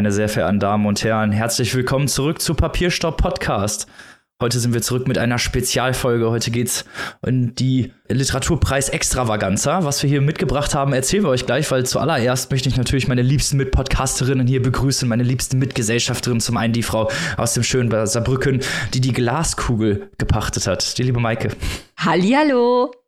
Meine sehr verehrten Damen und Herren, herzlich willkommen zurück zu Papierstopp Podcast. Heute sind wir zurück mit einer Spezialfolge. Heute geht's in die Literaturpreis Extravaganza. Was wir hier mitgebracht haben, erzählen wir euch gleich, weil zuallererst möchte ich natürlich meine liebsten Mitpodcasterinnen hier begrüßen, meine liebsten Mitgesellschafterinnen. Zum einen die Frau aus dem schönen Saarbrücken, die die Glaskugel gepachtet hat. Die liebe Maike. Hallihallo.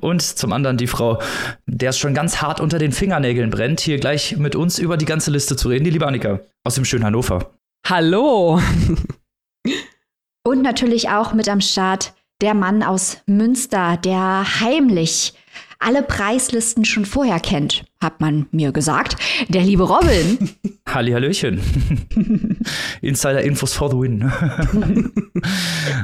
Und zum anderen die Frau, der es schon ganz hart unter den Fingernägeln brennt, hier gleich mit uns über die ganze Liste zu reden, die liebe Annika aus dem schönen Hannover. Hallo. Und natürlich auch mit am Start der Mann aus Münster, der heimlich alle Preislisten schon vorher kennt, hat man mir gesagt. Der liebe Robin. Hallihallöchen. Insider-Infos for the win.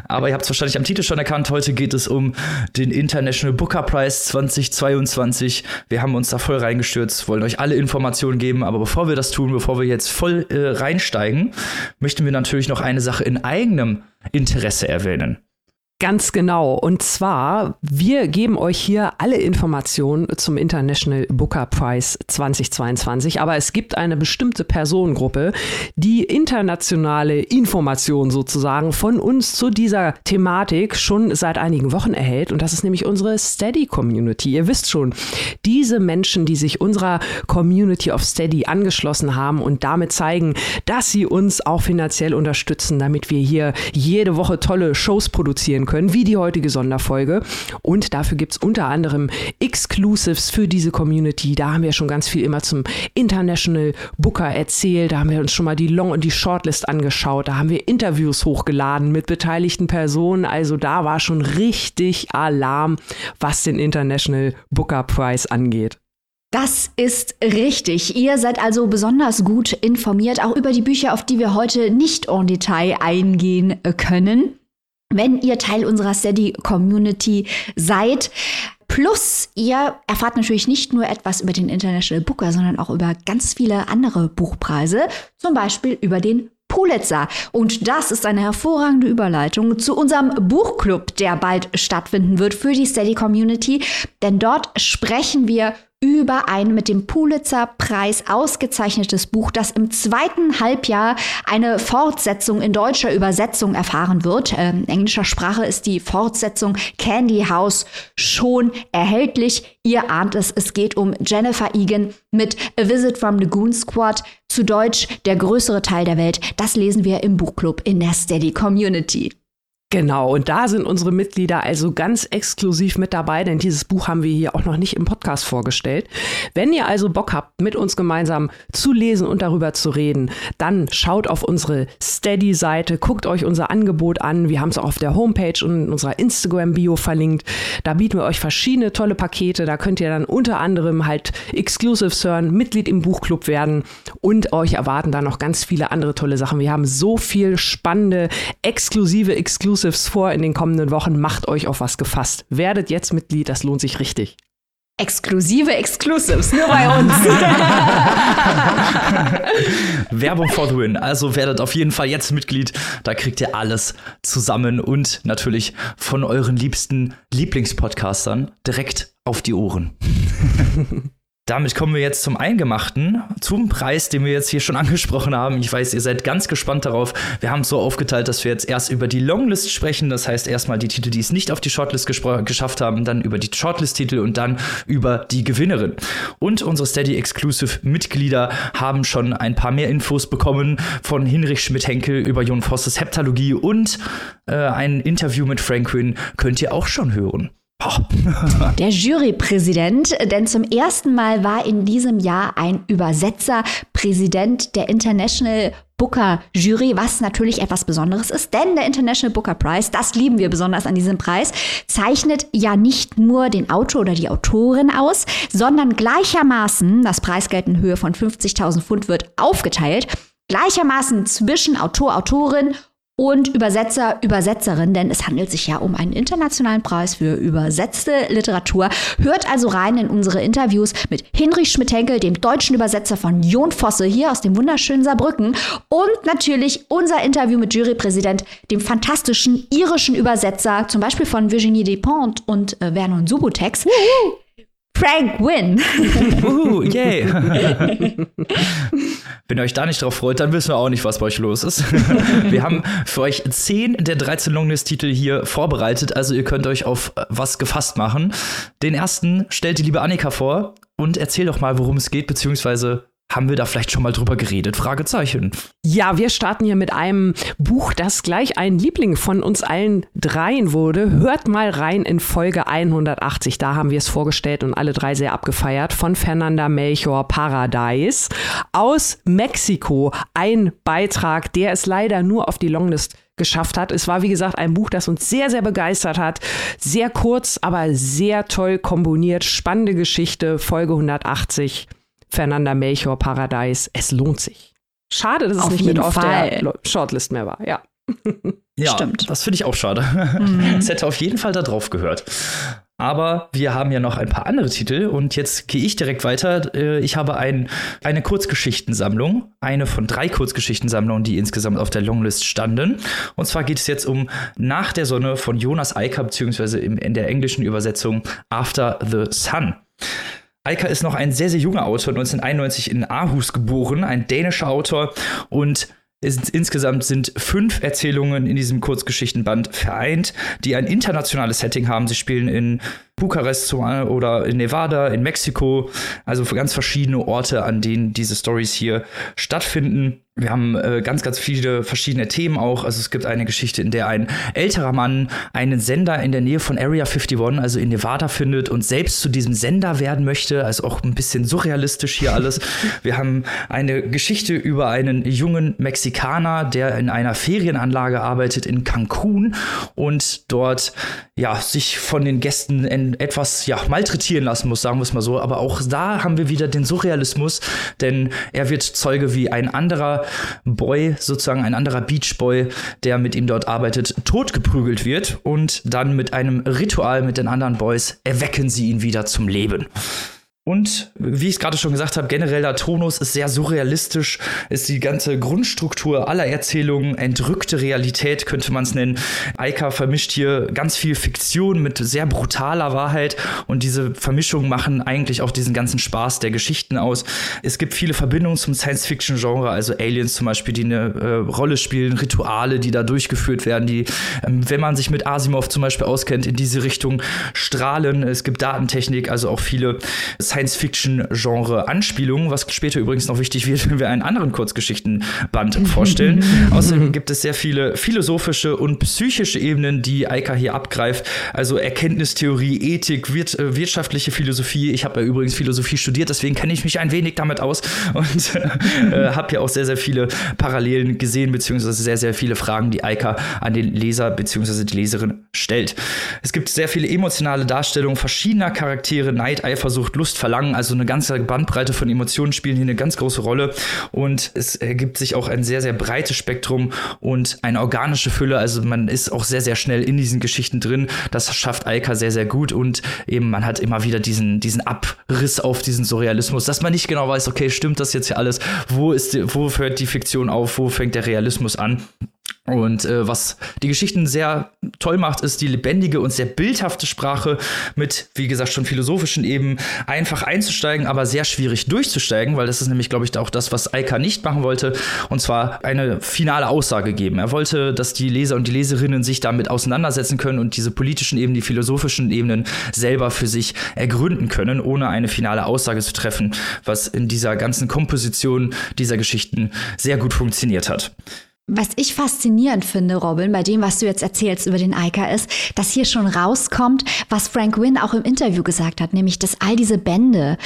Aber ihr habt es wahrscheinlich am Titel schon erkannt, heute geht es um den International Booker Prize 2022. Wir haben uns da voll reingestürzt, wollen euch alle Informationen geben, aber bevor wir das tun, bevor wir jetzt voll äh, reinsteigen, möchten wir natürlich noch eine Sache in eigenem Interesse erwähnen. Ganz genau. Und zwar, wir geben euch hier alle Informationen zum International Booker Prize 2022. Aber es gibt eine bestimmte Personengruppe, die internationale Informationen sozusagen von uns zu dieser Thematik schon seit einigen Wochen erhält. Und das ist nämlich unsere Steady Community. Ihr wisst schon, diese Menschen, die sich unserer Community of Steady angeschlossen haben und damit zeigen, dass sie uns auch finanziell unterstützen, damit wir hier jede Woche tolle Shows produzieren können, wie die heutige Sonderfolge. Und dafür gibt es unter anderem Exclusives für diese Community. Da haben wir schon ganz viel immer zum International Booker erzählt. Da haben wir uns schon mal die Long- und die Shortlist angeschaut. Da haben wir Interviews hochgeladen mit beteiligten Personen. Also da war schon richtig Alarm, was den International Booker Prize angeht. Das ist richtig. Ihr seid also besonders gut informiert, auch über die Bücher, auf die wir heute nicht en Detail eingehen können wenn ihr Teil unserer Steady-Community seid. Plus, ihr erfahrt natürlich nicht nur etwas über den International Booker, sondern auch über ganz viele andere Buchpreise, zum Beispiel über den Pulitzer. Und das ist eine hervorragende Überleitung zu unserem Buchclub, der bald stattfinden wird für die Steady Community. Denn dort sprechen wir über ein mit dem Pulitzer-Preis ausgezeichnetes Buch, das im zweiten Halbjahr eine Fortsetzung in deutscher Übersetzung erfahren wird. Ähm, in englischer Sprache ist die Fortsetzung Candy House schon erhältlich. Ihr ahnt es, es geht um Jennifer Egan mit A Visit from the Goon Squad. Zu Deutsch der größere Teil der Welt. Das lesen wir im Buchclub in der Steady Community. Genau, und da sind unsere Mitglieder also ganz exklusiv mit dabei, denn dieses Buch haben wir hier auch noch nicht im Podcast vorgestellt. Wenn ihr also Bock habt, mit uns gemeinsam zu lesen und darüber zu reden, dann schaut auf unsere Steady-Seite, guckt euch unser Angebot an. Wir haben es auch auf der Homepage und in unserer Instagram-Bio verlinkt. Da bieten wir euch verschiedene tolle Pakete. Da könnt ihr dann unter anderem halt Exclusives hören, Mitglied im Buchclub werden und euch erwarten da noch ganz viele andere tolle Sachen. Wir haben so viel spannende, exklusive Exclusives Exclusives vor in den kommenden Wochen. Macht euch auf was gefasst. Werdet jetzt Mitglied, das lohnt sich richtig. Exklusive Exclusives, nur bei uns. Werbung for the win. Also werdet auf jeden Fall jetzt Mitglied. Da kriegt ihr alles zusammen und natürlich von euren liebsten Lieblingspodcastern direkt auf die Ohren. Damit kommen wir jetzt zum Eingemachten, zum Preis, den wir jetzt hier schon angesprochen haben. Ich weiß, ihr seid ganz gespannt darauf. Wir haben es so aufgeteilt, dass wir jetzt erst über die Longlist sprechen. Das heißt, erstmal die Titel, die es nicht auf die Shortlist geschafft haben, dann über die Shortlist-Titel und dann über die Gewinnerin. Und unsere Steady Exclusive-Mitglieder haben schon ein paar mehr Infos bekommen von Hinrich Schmidt-Henkel über Jon Vosses Heptalogie und äh, ein Interview mit Franklin könnt ihr auch schon hören. Der Jurypräsident, denn zum ersten Mal war in diesem Jahr ein Übersetzer Präsident der International Booker Jury, was natürlich etwas Besonderes ist, denn der International Booker Prize, das lieben wir besonders an diesem Preis, zeichnet ja nicht nur den Autor oder die Autorin aus, sondern gleichermaßen, das Preisgeld in Höhe von 50.000 Pfund wird aufgeteilt, gleichermaßen zwischen Autor, Autorin und Übersetzer, Übersetzerin, denn es handelt sich ja um einen internationalen Preis für übersetzte Literatur. Hört also rein in unsere Interviews mit Hinrich Schmidt-Henkel, dem deutschen Übersetzer von Jon Fosse hier aus dem wunderschönen Saarbrücken und natürlich unser Interview mit Jurypräsident, dem fantastischen irischen Übersetzer, zum Beispiel von Virginie Despentes und äh, Vernon Subutex. Frank Wynn. Uhu, yay. Wenn ihr euch da nicht drauf freut, dann wissen wir auch nicht, was bei euch los ist. wir haben für euch 10 der 13 Longlist-Titel hier vorbereitet, also ihr könnt euch auf was gefasst machen. Den ersten stellt die liebe Annika vor und erzähl doch mal, worum es geht, beziehungsweise haben wir da vielleicht schon mal drüber geredet? Fragezeichen. Ja, wir starten hier mit einem Buch, das gleich ein Liebling von uns allen dreien wurde. Hört mal rein in Folge 180. Da haben wir es vorgestellt und alle drei sehr abgefeiert. Von Fernanda Melchor Paradise aus Mexiko. Ein Beitrag, der es leider nur auf die Longlist geschafft hat. Es war, wie gesagt, ein Buch, das uns sehr, sehr begeistert hat. Sehr kurz, aber sehr toll komponiert. Spannende Geschichte, Folge 180. Fernanda Melchior Paradise. Es lohnt sich. Schade, dass es Auf nicht mit auf Fall. der Shortlist mehr war. Ja. Ja, Stimmt. das finde ich auch schade. Es hätte auf jeden Fall da drauf gehört. Aber wir haben ja noch ein paar andere Titel und jetzt gehe ich direkt weiter. Äh, Ich habe ein, eine Kurzgeschichtensammlung, eine von drei Kurzgeschichtensammlungen, die insgesamt auf der Longlist standen. Und zwar geht es jetzt um Nach der Sonne von Jonas Eicker, beziehungsweise in der englischen Übersetzung After the Sun. Eika ist noch ein sehr, sehr junger Autor, 1991 in Aarhus geboren, ein dänischer Autor und es, insgesamt sind fünf Erzählungen in diesem Kurzgeschichtenband vereint, die ein internationales Setting haben. Sie spielen in Bukarest äh, oder in Nevada, in Mexiko, also ganz verschiedene Orte, an denen diese Stories hier stattfinden. Wir haben äh, ganz, ganz viele verschiedene Themen auch. Also es gibt eine Geschichte, in der ein älterer Mann einen Sender in der Nähe von Area 51, also in Nevada, findet und selbst zu diesem Sender werden möchte. Also auch ein bisschen surrealistisch hier alles. Wir haben eine Geschichte über einen jungen Mexikaner, der in einer Ferienanlage arbeitet in Cancun und dort ja sich von den Gästen en- etwas ja malträtieren lassen muss, sagen wir es mal so. Aber auch da haben wir wieder den Surrealismus, denn er wird Zeuge wie ein anderer Boy, sozusagen ein anderer Beach Boy, der mit ihm dort arbeitet, totgeprügelt wird und dann mit einem Ritual mit den anderen Boys erwecken sie ihn wieder zum Leben. Und wie ich es gerade schon gesagt habe, genereller Tonus ist sehr surrealistisch, ist die ganze Grundstruktur aller Erzählungen, entrückte Realität könnte man es nennen. Eika vermischt hier ganz viel Fiktion mit sehr brutaler Wahrheit und diese Vermischungen machen eigentlich auch diesen ganzen Spaß der Geschichten aus. Es gibt viele Verbindungen zum Science-Fiction-Genre, also Aliens zum Beispiel, die eine äh, Rolle spielen, Rituale, die da durchgeführt werden, die, ähm, wenn man sich mit Asimov zum Beispiel auskennt, in diese Richtung strahlen. Es gibt Datentechnik, also auch viele Science-Fiction-Genre-Anspielungen, was später übrigens noch wichtig wird, wenn wir einen anderen Kurzgeschichtenband vorstellen. Außerdem gibt es sehr viele philosophische und psychische Ebenen, die Eika hier abgreift. Also Erkenntnistheorie, Ethik, wirt, äh, wirtschaftliche Philosophie. Ich habe ja übrigens Philosophie studiert, deswegen kenne ich mich ein wenig damit aus und äh, habe ja auch sehr, sehr viele Parallelen gesehen, beziehungsweise sehr, sehr viele Fragen, die Eika an den Leser beziehungsweise die Leserin stellt. Es gibt sehr viele emotionale Darstellungen verschiedener Charaktere, Neid, Eifersucht, Lust, Verlangen, also eine ganze Bandbreite von Emotionen spielen hier eine ganz große Rolle und es ergibt sich auch ein sehr, sehr breites Spektrum und eine organische Fülle, also man ist auch sehr, sehr schnell in diesen Geschichten drin. Das schafft Eika sehr, sehr gut und eben man hat immer wieder diesen, diesen Abriss auf diesen Surrealismus, dass man nicht genau weiß, okay, stimmt das jetzt hier alles? Wo ist, wo hört die Fiktion auf? Wo fängt der Realismus an? Und äh, was die Geschichten sehr toll macht, ist die lebendige und sehr bildhafte Sprache mit, wie gesagt, schon philosophischen Ebenen einfach einzusteigen, aber sehr schwierig durchzusteigen, weil das ist nämlich, glaube ich, auch das, was Eika nicht machen wollte, und zwar eine finale Aussage geben. Er wollte, dass die Leser und die Leserinnen sich damit auseinandersetzen können und diese politischen Ebenen, die philosophischen Ebenen selber für sich ergründen können, ohne eine finale Aussage zu treffen, was in dieser ganzen Komposition dieser Geschichten sehr gut funktioniert hat. Was ich faszinierend finde, Robin, bei dem, was du jetzt erzählst über den Eika, ist, dass hier schon rauskommt, was Frank Wynn auch im Interview gesagt hat, nämlich, dass all diese Bände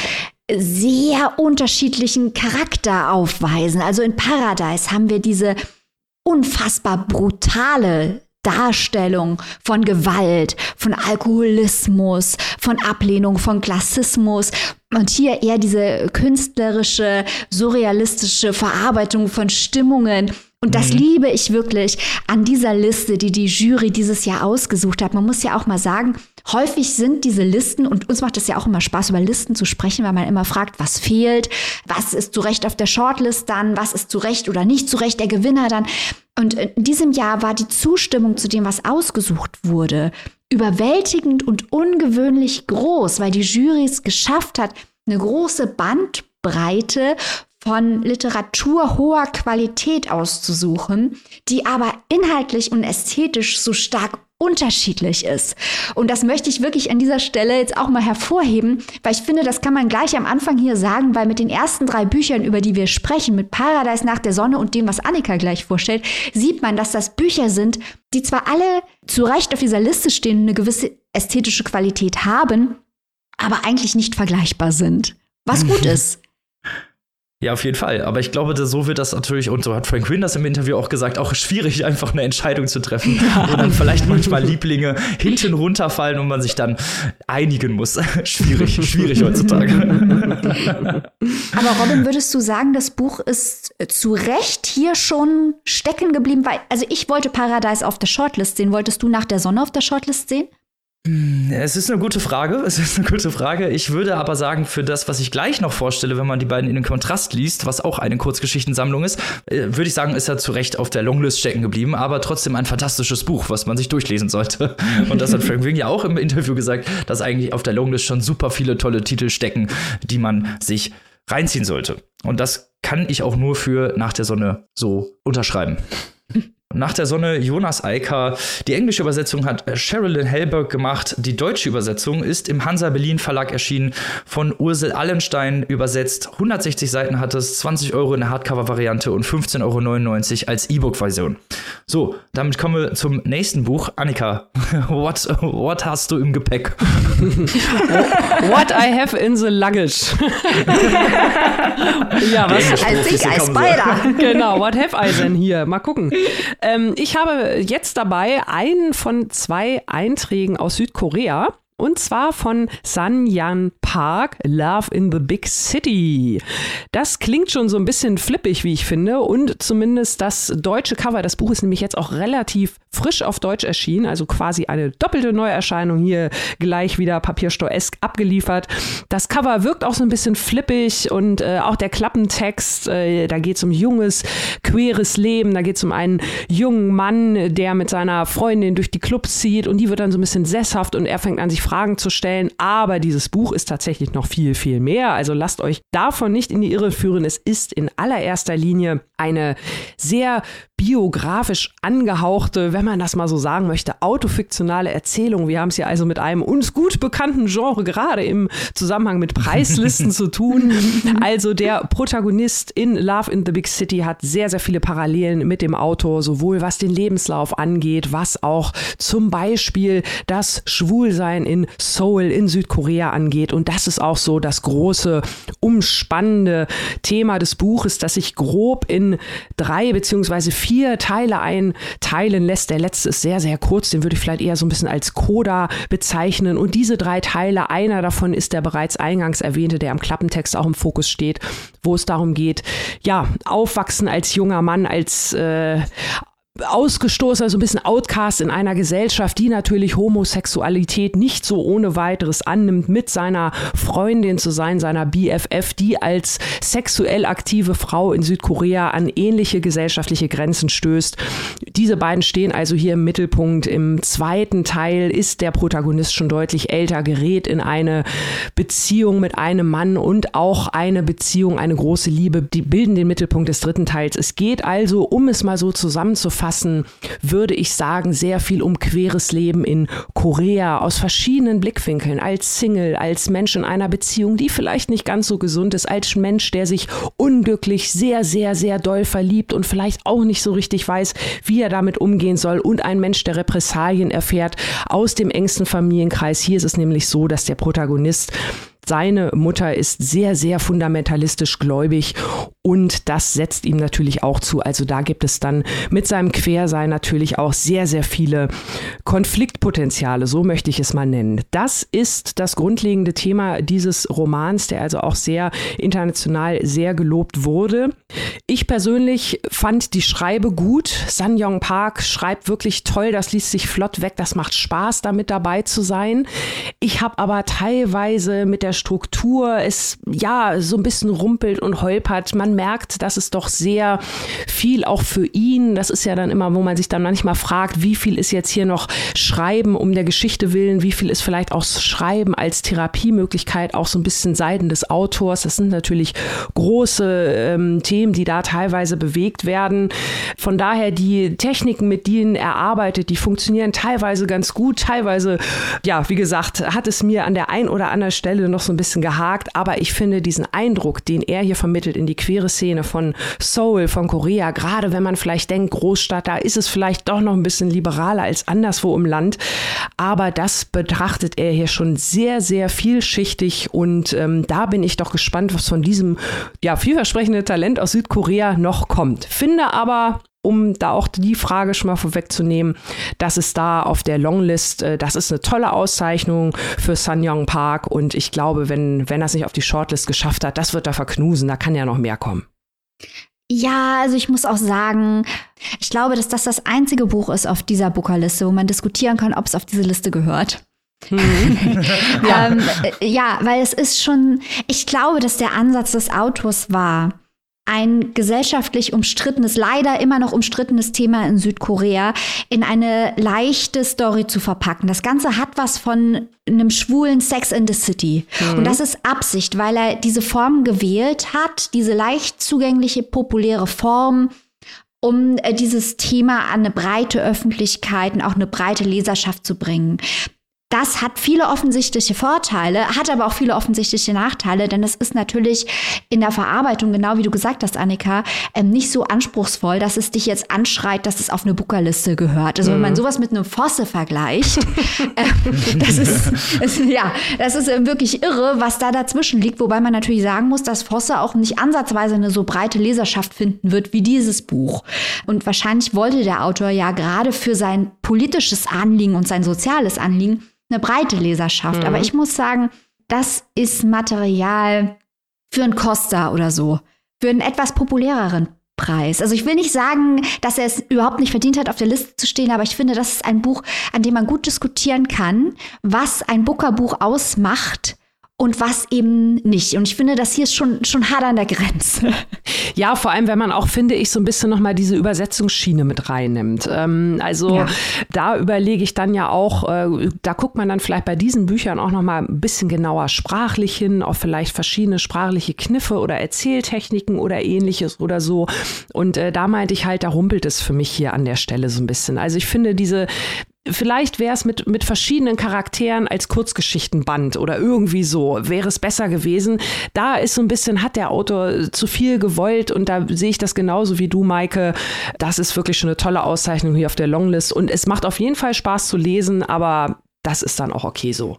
sehr unterschiedlichen Charakter aufweisen. Also in Paradise haben wir diese unfassbar brutale Darstellung von Gewalt, von Alkoholismus, von Ablehnung, von Klassismus und hier eher diese künstlerische, surrealistische Verarbeitung von Stimmungen. Und das liebe ich wirklich an dieser Liste, die die Jury dieses Jahr ausgesucht hat. Man muss ja auch mal sagen, häufig sind diese Listen, und uns macht es ja auch immer Spaß, über Listen zu sprechen, weil man immer fragt, was fehlt, was ist zu Recht auf der Shortlist dann, was ist zu Recht oder nicht zu Recht der Gewinner dann. Und in diesem Jahr war die Zustimmung zu dem, was ausgesucht wurde, überwältigend und ungewöhnlich groß, weil die Jury es geschafft hat, eine große Bandbreite von Literatur hoher Qualität auszusuchen, die aber inhaltlich und ästhetisch so stark unterschiedlich ist. Und das möchte ich wirklich an dieser Stelle jetzt auch mal hervorheben, weil ich finde, das kann man gleich am Anfang hier sagen, weil mit den ersten drei Büchern, über die wir sprechen, mit Paradise nach der Sonne und dem, was Annika gleich vorstellt, sieht man, dass das Bücher sind, die zwar alle zu Recht auf dieser Liste stehen und eine gewisse ästhetische Qualität haben, aber eigentlich nicht vergleichbar sind. Was gut ist. Ja, auf jeden Fall. Aber ich glaube, so wird das natürlich, und so hat Frank Quinn das im Interview auch gesagt, auch schwierig, einfach eine Entscheidung zu treffen, wo dann vielleicht manchmal Lieblinge hinten runterfallen und man sich dann einigen muss. schwierig, schwierig heutzutage. Aber Robin, würdest du sagen, das Buch ist zu Recht hier schon stecken geblieben? Weil, also ich wollte Paradise auf der Shortlist sehen. Wolltest du nach der Sonne auf der Shortlist sehen? Es ist eine gute Frage. Es ist eine gute Frage. Ich würde aber sagen, für das, was ich gleich noch vorstelle, wenn man die beiden in den Kontrast liest, was auch eine Kurzgeschichtensammlung ist, äh, würde ich sagen, ist er zu Recht auf der Longlist stecken geblieben, aber trotzdem ein fantastisches Buch, was man sich durchlesen sollte. Und das hat Frank Wing ja auch im Interview gesagt, dass eigentlich auf der Longlist schon super viele tolle Titel stecken, die man sich reinziehen sollte. Und das kann ich auch nur für Nach der Sonne so unterschreiben. Nach der Sonne Jonas Eicker. Die englische Übersetzung hat Sherilyn Hellberg gemacht. Die deutsche Übersetzung ist im Hansa Berlin Verlag erschienen, von Ursel Allenstein übersetzt. 160 Seiten hat es, 20 Euro in der Hardcover-Variante und 15,99 Euro als E-Book-Version. So, damit kommen wir zum nächsten Buch. Annika, what, what hast du im Gepäck? what I have in the luggage. ja, was? I think I spider. Genau, what have I denn hier? Mal gucken. Ähm, ich habe jetzt dabei einen von zwei Einträgen aus Südkorea. Und zwar von San Yan Park, Love in the Big City. Das klingt schon so ein bisschen flippig, wie ich finde. Und zumindest das deutsche Cover, das Buch ist nämlich jetzt auch relativ frisch auf Deutsch erschienen. Also quasi eine doppelte Neuerscheinung hier gleich wieder papiersteuesk abgeliefert. Das Cover wirkt auch so ein bisschen flippig und äh, auch der Klappentext, äh, da geht es um junges, queeres Leben. Da geht es um einen jungen Mann, der mit seiner Freundin durch die Clubs zieht und die wird dann so ein bisschen sesshaft und er fängt an, sich Fragen zu stellen. Aber dieses Buch ist tatsächlich noch viel, viel mehr. Also lasst euch davon nicht in die Irre führen. Es ist in allererster Linie eine sehr biografisch angehauchte, wenn man das mal so sagen möchte, autofiktionale Erzählung. Wir haben es ja also mit einem uns gut bekannten Genre gerade im Zusammenhang mit Preislisten zu tun. Also der Protagonist in Love in the Big City hat sehr, sehr viele Parallelen mit dem Autor, sowohl was den Lebenslauf angeht, was auch zum Beispiel das Schwulsein in Seoul in Südkorea angeht. Und das ist auch so das große, umspannende Thema des Buches, das sich grob in drei beziehungsweise vier Teile einteilen lässt. Der letzte ist sehr, sehr kurz, den würde ich vielleicht eher so ein bisschen als Coda bezeichnen. Und diese drei Teile, einer davon ist der bereits eingangs erwähnte, der am Klappentext auch im Fokus steht, wo es darum geht, ja, aufwachsen als junger Mann, als äh, ausgestoßen, also ein bisschen Outcast in einer Gesellschaft, die natürlich Homosexualität nicht so ohne weiteres annimmt, mit seiner Freundin zu sein, seiner BFF, die als sexuell aktive Frau in Südkorea an ähnliche gesellschaftliche Grenzen stößt. Diese beiden stehen also hier im Mittelpunkt. Im zweiten Teil ist der Protagonist schon deutlich älter, gerät in eine Beziehung mit einem Mann und auch eine Beziehung, eine große Liebe, die bilden den Mittelpunkt des dritten Teils. Es geht also, um es mal so zusammenzufassen, fassen, würde ich sagen, sehr viel um queres Leben in Korea aus verschiedenen Blickwinkeln, als Single, als Mensch in einer Beziehung, die vielleicht nicht ganz so gesund ist, als Mensch, der sich unglücklich sehr, sehr, sehr doll verliebt und vielleicht auch nicht so richtig weiß, wie er damit umgehen soll und ein Mensch, der Repressalien erfährt aus dem engsten Familienkreis. Hier ist es nämlich so, dass der Protagonist seine Mutter ist sehr, sehr fundamentalistisch gläubig und das setzt ihm natürlich auch zu. Also da gibt es dann mit seinem Quersein natürlich auch sehr, sehr viele Konfliktpotenziale, so möchte ich es mal nennen. Das ist das grundlegende Thema dieses Romans, der also auch sehr international sehr gelobt wurde. Ich persönlich fand die Schreibe gut. San Yong Park schreibt wirklich toll, das liest sich flott weg, das macht Spaß, damit dabei zu sein. Ich habe aber teilweise mit der Struktur es ja so ein bisschen rumpelt und holpert. Man merkt, dass es doch sehr viel auch für ihn, das ist ja dann immer, wo man sich dann manchmal fragt, wie viel ist jetzt hier noch Schreiben um der Geschichte willen, wie viel ist vielleicht auch Schreiben als Therapiemöglichkeit, auch so ein bisschen Seiten des Autors. Das sind natürlich große ähm, Themen, die da teilweise bewegt werden. Von daher die Techniken, mit denen er arbeitet, die funktionieren teilweise ganz gut, teilweise, ja, wie gesagt, hat es mir an der ein oder anderen Stelle noch so ein bisschen gehakt, aber ich finde diesen Eindruck, den er hier vermittelt in die queere Szene von Seoul, von Korea, gerade wenn man vielleicht denkt, Großstadt, da ist es vielleicht doch noch ein bisschen liberaler als anderswo im Land, aber das betrachtet er hier schon sehr, sehr vielschichtig und ähm, da bin ich doch gespannt, was von diesem ja, vielversprechenden Talent aus Südkorea noch kommt. Finde aber, um da auch die Frage schon mal vorwegzunehmen, dass es da auf der Longlist, äh, das ist eine tolle Auszeichnung für Sanyong Park und ich glaube, wenn, wenn er es nicht auf die Shortlist geschafft hat, das wird er verknusen, da kann ja noch mehr kommen. Ja, also ich muss auch sagen, ich glaube, dass das das einzige Buch ist auf dieser Bookerliste, wo man diskutieren kann, ob es auf diese Liste gehört. Hm. ja. ähm, äh, ja, weil es ist schon, ich glaube, dass der Ansatz des Autors war, ein gesellschaftlich umstrittenes, leider immer noch umstrittenes Thema in Südkorea in eine leichte Story zu verpacken. Das Ganze hat was von einem schwulen Sex in the City. Mhm. Und das ist Absicht, weil er diese Form gewählt hat, diese leicht zugängliche, populäre Form, um äh, dieses Thema an eine breite Öffentlichkeit und auch eine breite Leserschaft zu bringen. Das hat viele offensichtliche Vorteile, hat aber auch viele offensichtliche Nachteile, denn es ist natürlich in der Verarbeitung, genau wie du gesagt hast, Annika, ähm, nicht so anspruchsvoll, dass es dich jetzt anschreit, dass es auf eine Bookerliste gehört. Also mhm. wenn man mhm. sowas mit einem Fosse vergleicht, äh, das ist, ist, ja, das ist äh, wirklich irre, was da dazwischen liegt, wobei man natürlich sagen muss, dass Fosse auch nicht ansatzweise eine so breite Leserschaft finden wird wie dieses Buch. Und wahrscheinlich wollte der Autor ja gerade für sein politisches Anliegen und sein soziales Anliegen eine breite Leserschaft. Mhm. Aber ich muss sagen, das ist Material für einen Costa oder so. Für einen etwas populäreren Preis. Also ich will nicht sagen, dass er es überhaupt nicht verdient hat, auf der Liste zu stehen, aber ich finde, das ist ein Buch, an dem man gut diskutieren kann, was ein Booker-Buch ausmacht und was eben nicht. Und ich finde, das hier ist schon, schon hart an der Grenze. Ja, vor allem, wenn man auch, finde ich, so ein bisschen nochmal diese Übersetzungsschiene mit reinnimmt. Ähm, also ja. da überlege ich dann ja auch, äh, da guckt man dann vielleicht bei diesen Büchern auch nochmal ein bisschen genauer sprachlich hin, auf vielleicht verschiedene sprachliche Kniffe oder Erzähltechniken oder ähnliches oder so. Und äh, da meinte ich halt, da rumpelt es für mich hier an der Stelle so ein bisschen. Also ich finde diese Vielleicht wäre es mit, mit verschiedenen Charakteren als Kurzgeschichtenband oder irgendwie so, wäre es besser gewesen. Da ist so ein bisschen, hat der Autor zu viel gewollt und da sehe ich das genauso wie du, Maike. Das ist wirklich schon eine tolle Auszeichnung hier auf der Longlist und es macht auf jeden Fall Spaß zu lesen, aber das ist dann auch okay so.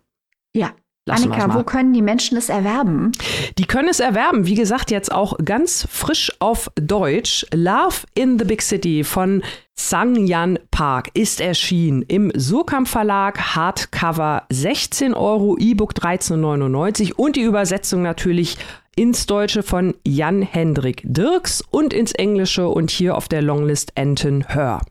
Ja, Lassen Annika, wo können die Menschen es erwerben? Die können es erwerben, wie gesagt, jetzt auch ganz frisch auf Deutsch. Love in the Big City von Sang Yan Park ist erschienen im Surkamp Verlag, Hardcover 16 Euro, E-Book 13,99 und die Übersetzung natürlich ins Deutsche von Jan Hendrik Dirks und ins Englische und hier auf der Longlist Anton Hör.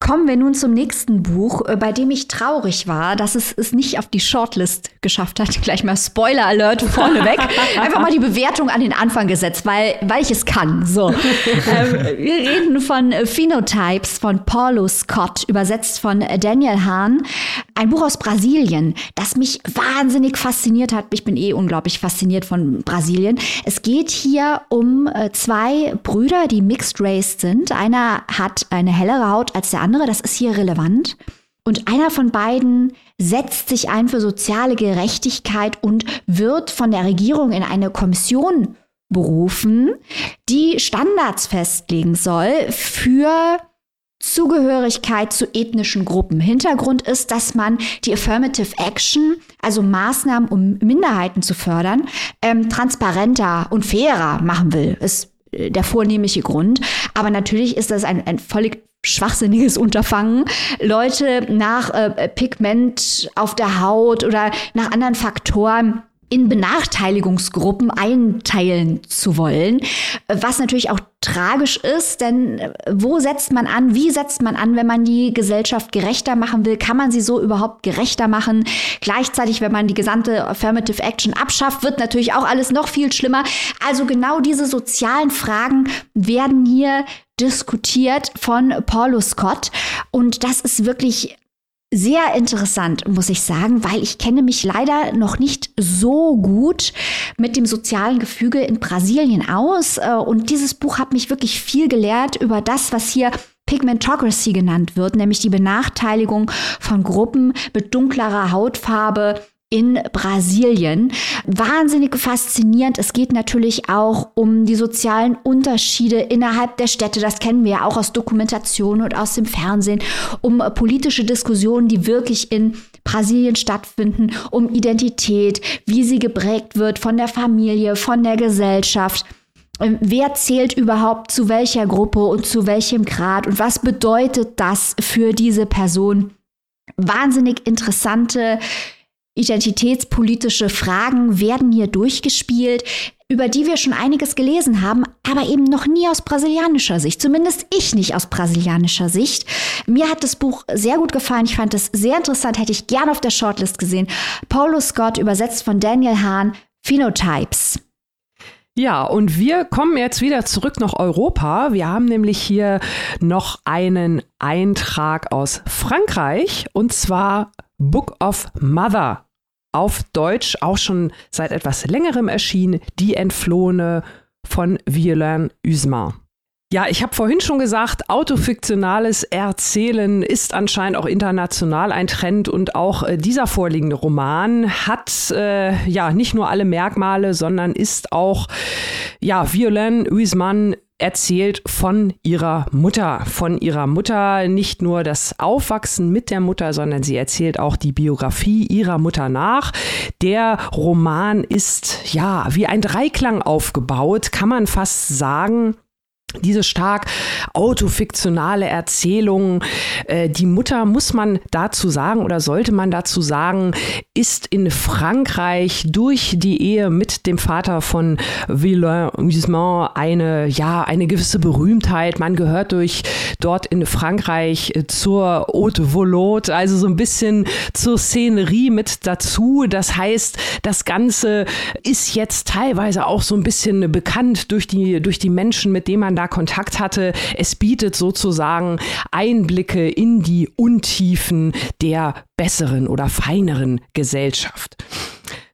Kommen wir nun zum nächsten Buch, äh, bei dem ich traurig war, dass es es nicht auf die Shortlist geschafft hat. Gleich mal Spoiler Alert vorneweg. Einfach mal die Bewertung an den Anfang gesetzt, weil, weil ich es kann. So. ähm, wir reden von Phenotypes von Paulo Scott, übersetzt von Daniel Hahn. Ein Buch aus Brasilien, das mich wahnsinnig fasziniert hat. Ich bin eh unglaublich fasziniert von Brasilien. Es geht hier um äh, zwei Brüder, die mixed race sind. Einer hat eine hellere Haut als der andere andere, das ist hier relevant. Und einer von beiden setzt sich ein für soziale Gerechtigkeit und wird von der Regierung in eine Kommission berufen, die Standards festlegen soll für Zugehörigkeit zu ethnischen Gruppen. Hintergrund ist, dass man die Affirmative Action, also Maßnahmen, um Minderheiten zu fördern, ähm, transparenter und fairer machen will. Ist äh, der vornehmliche Grund. Aber natürlich ist das ein, ein völlig schwachsinniges Unterfangen, Leute nach äh, Pigment auf der Haut oder nach anderen Faktoren in Benachteiligungsgruppen einteilen zu wollen, was natürlich auch tragisch ist, denn äh, wo setzt man an, wie setzt man an, wenn man die Gesellschaft gerechter machen will? Kann man sie so überhaupt gerechter machen? Gleichzeitig, wenn man die gesamte Affirmative Action abschafft, wird natürlich auch alles noch viel schlimmer. Also genau diese sozialen Fragen werden hier diskutiert von Paulo Scott und das ist wirklich sehr interessant, muss ich sagen, weil ich kenne mich leider noch nicht so gut mit dem sozialen Gefüge in Brasilien aus. Äh, und dieses Buch hat mich wirklich viel gelehrt über das, was hier Pigmentocracy genannt wird, nämlich die Benachteiligung von Gruppen mit dunklerer Hautfarbe in Brasilien. Wahnsinnig faszinierend. Es geht natürlich auch um die sozialen Unterschiede innerhalb der Städte. Das kennen wir ja auch aus Dokumentationen und aus dem Fernsehen. Um politische Diskussionen, die wirklich in Brasilien stattfinden, um Identität, wie sie geprägt wird von der Familie, von der Gesellschaft. Ähm, wer zählt überhaupt zu welcher Gruppe und zu welchem Grad und was bedeutet das für diese Person? Wahnsinnig interessante identitätspolitische Fragen werden hier durchgespielt, über die wir schon einiges gelesen haben, aber eben noch nie aus brasilianischer Sicht. Zumindest ich nicht aus brasilianischer Sicht. Mir hat das Buch sehr gut gefallen. Ich fand es sehr interessant, hätte ich gern auf der Shortlist gesehen. Paulo Scott, übersetzt von Daniel Hahn, Phenotypes. Ja, und wir kommen jetzt wieder zurück nach Europa. Wir haben nämlich hier noch einen Eintrag aus Frankreich und zwar Book of Mother auf Deutsch auch schon seit etwas längerem erschienen, Die Entflohene von Violain Usman. Ja, ich habe vorhin schon gesagt, autofiktionales Erzählen ist anscheinend auch international ein Trend und auch äh, dieser vorliegende Roman hat äh, ja nicht nur alle Merkmale, sondern ist auch ja Violaine Huisman erzählt von ihrer Mutter, von ihrer Mutter, nicht nur das Aufwachsen mit der Mutter, sondern sie erzählt auch die Biografie ihrer Mutter nach. Der Roman ist ja wie ein Dreiklang aufgebaut, kann man fast sagen diese stark autofiktionale Erzählung, äh, die Mutter, muss man dazu sagen oder sollte man dazu sagen, ist in Frankreich durch die Ehe mit dem Vater von Villain eine, ja, eine gewisse Berühmtheit. Man gehört durch dort in Frankreich zur Haute Volot, also so ein bisschen zur Szenerie mit dazu. Das heißt, das Ganze ist jetzt teilweise auch so ein bisschen bekannt durch die, durch die Menschen, mit denen man da Kontakt hatte. Es bietet sozusagen Einblicke in die Untiefen der besseren oder feineren Gesellschaft.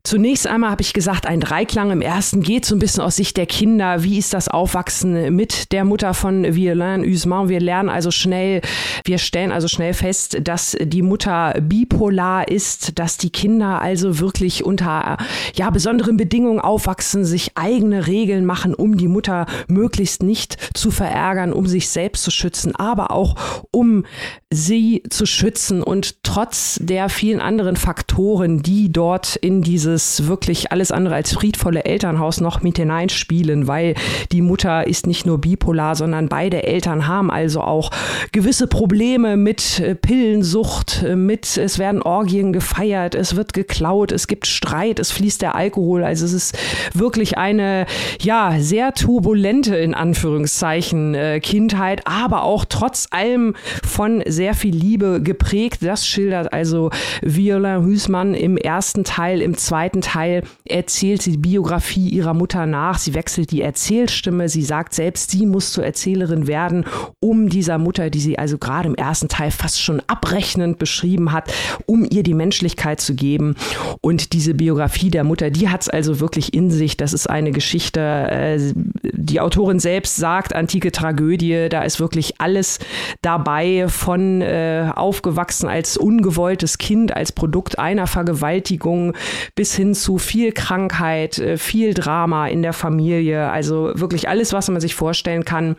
Zunächst einmal habe ich gesagt, ein Dreiklang im ersten geht so ein bisschen aus Sicht der Kinder. Wie ist das Aufwachsen mit der Mutter von Violain Usman? Wir lernen also schnell, wir stellen also schnell fest, dass die Mutter bipolar ist, dass die Kinder also wirklich unter ja, besonderen Bedingungen aufwachsen, sich eigene Regeln machen, um die Mutter möglichst nicht zu verärgern, um sich selbst zu schützen, aber auch um sie zu schützen und trotz der vielen anderen Faktoren, die dort in dieses wirklich alles andere als friedvolle Elternhaus noch mit hineinspielen, weil die Mutter ist nicht nur bipolar, sondern beide Eltern haben also auch gewisse Probleme mit äh, Pillensucht, äh, mit es werden Orgien gefeiert, es wird geklaut, es gibt Streit, es fließt der Alkohol, also es ist wirklich eine ja sehr turbulente in Anführungszeichen äh, Kindheit, aber auch trotz allem von sehr viel Liebe geprägt. Das schildert also Viola Hüßmann im ersten Teil. Im zweiten Teil erzählt sie die Biografie ihrer Mutter nach. Sie wechselt die Erzählstimme. Sie sagt selbst, sie muss zur Erzählerin werden, um dieser Mutter, die sie also gerade im ersten Teil fast schon abrechnend beschrieben hat, um ihr die Menschlichkeit zu geben. Und diese Biografie der Mutter, die hat es also wirklich in sich. Das ist eine Geschichte, äh, die Autorin selbst sagt, antike Tragödie. Da ist wirklich alles dabei von äh, aufgewachsen als ungewolltes Kind, als Produkt einer Vergewaltigung bis hin zu viel Krankheit, äh, viel Drama in der Familie. Also wirklich alles, was man sich vorstellen kann.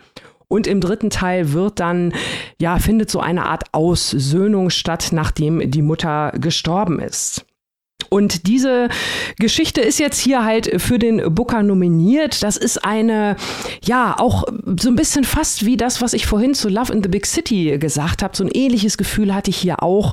Und im dritten Teil wird dann, ja, findet so eine Art Aussöhnung statt, nachdem die Mutter gestorben ist. Und diese Geschichte ist jetzt hier halt für den Booker nominiert. Das ist eine, ja, auch so ein bisschen fast wie das, was ich vorhin zu Love in the Big City gesagt habe. So ein ähnliches Gefühl hatte ich hier auch.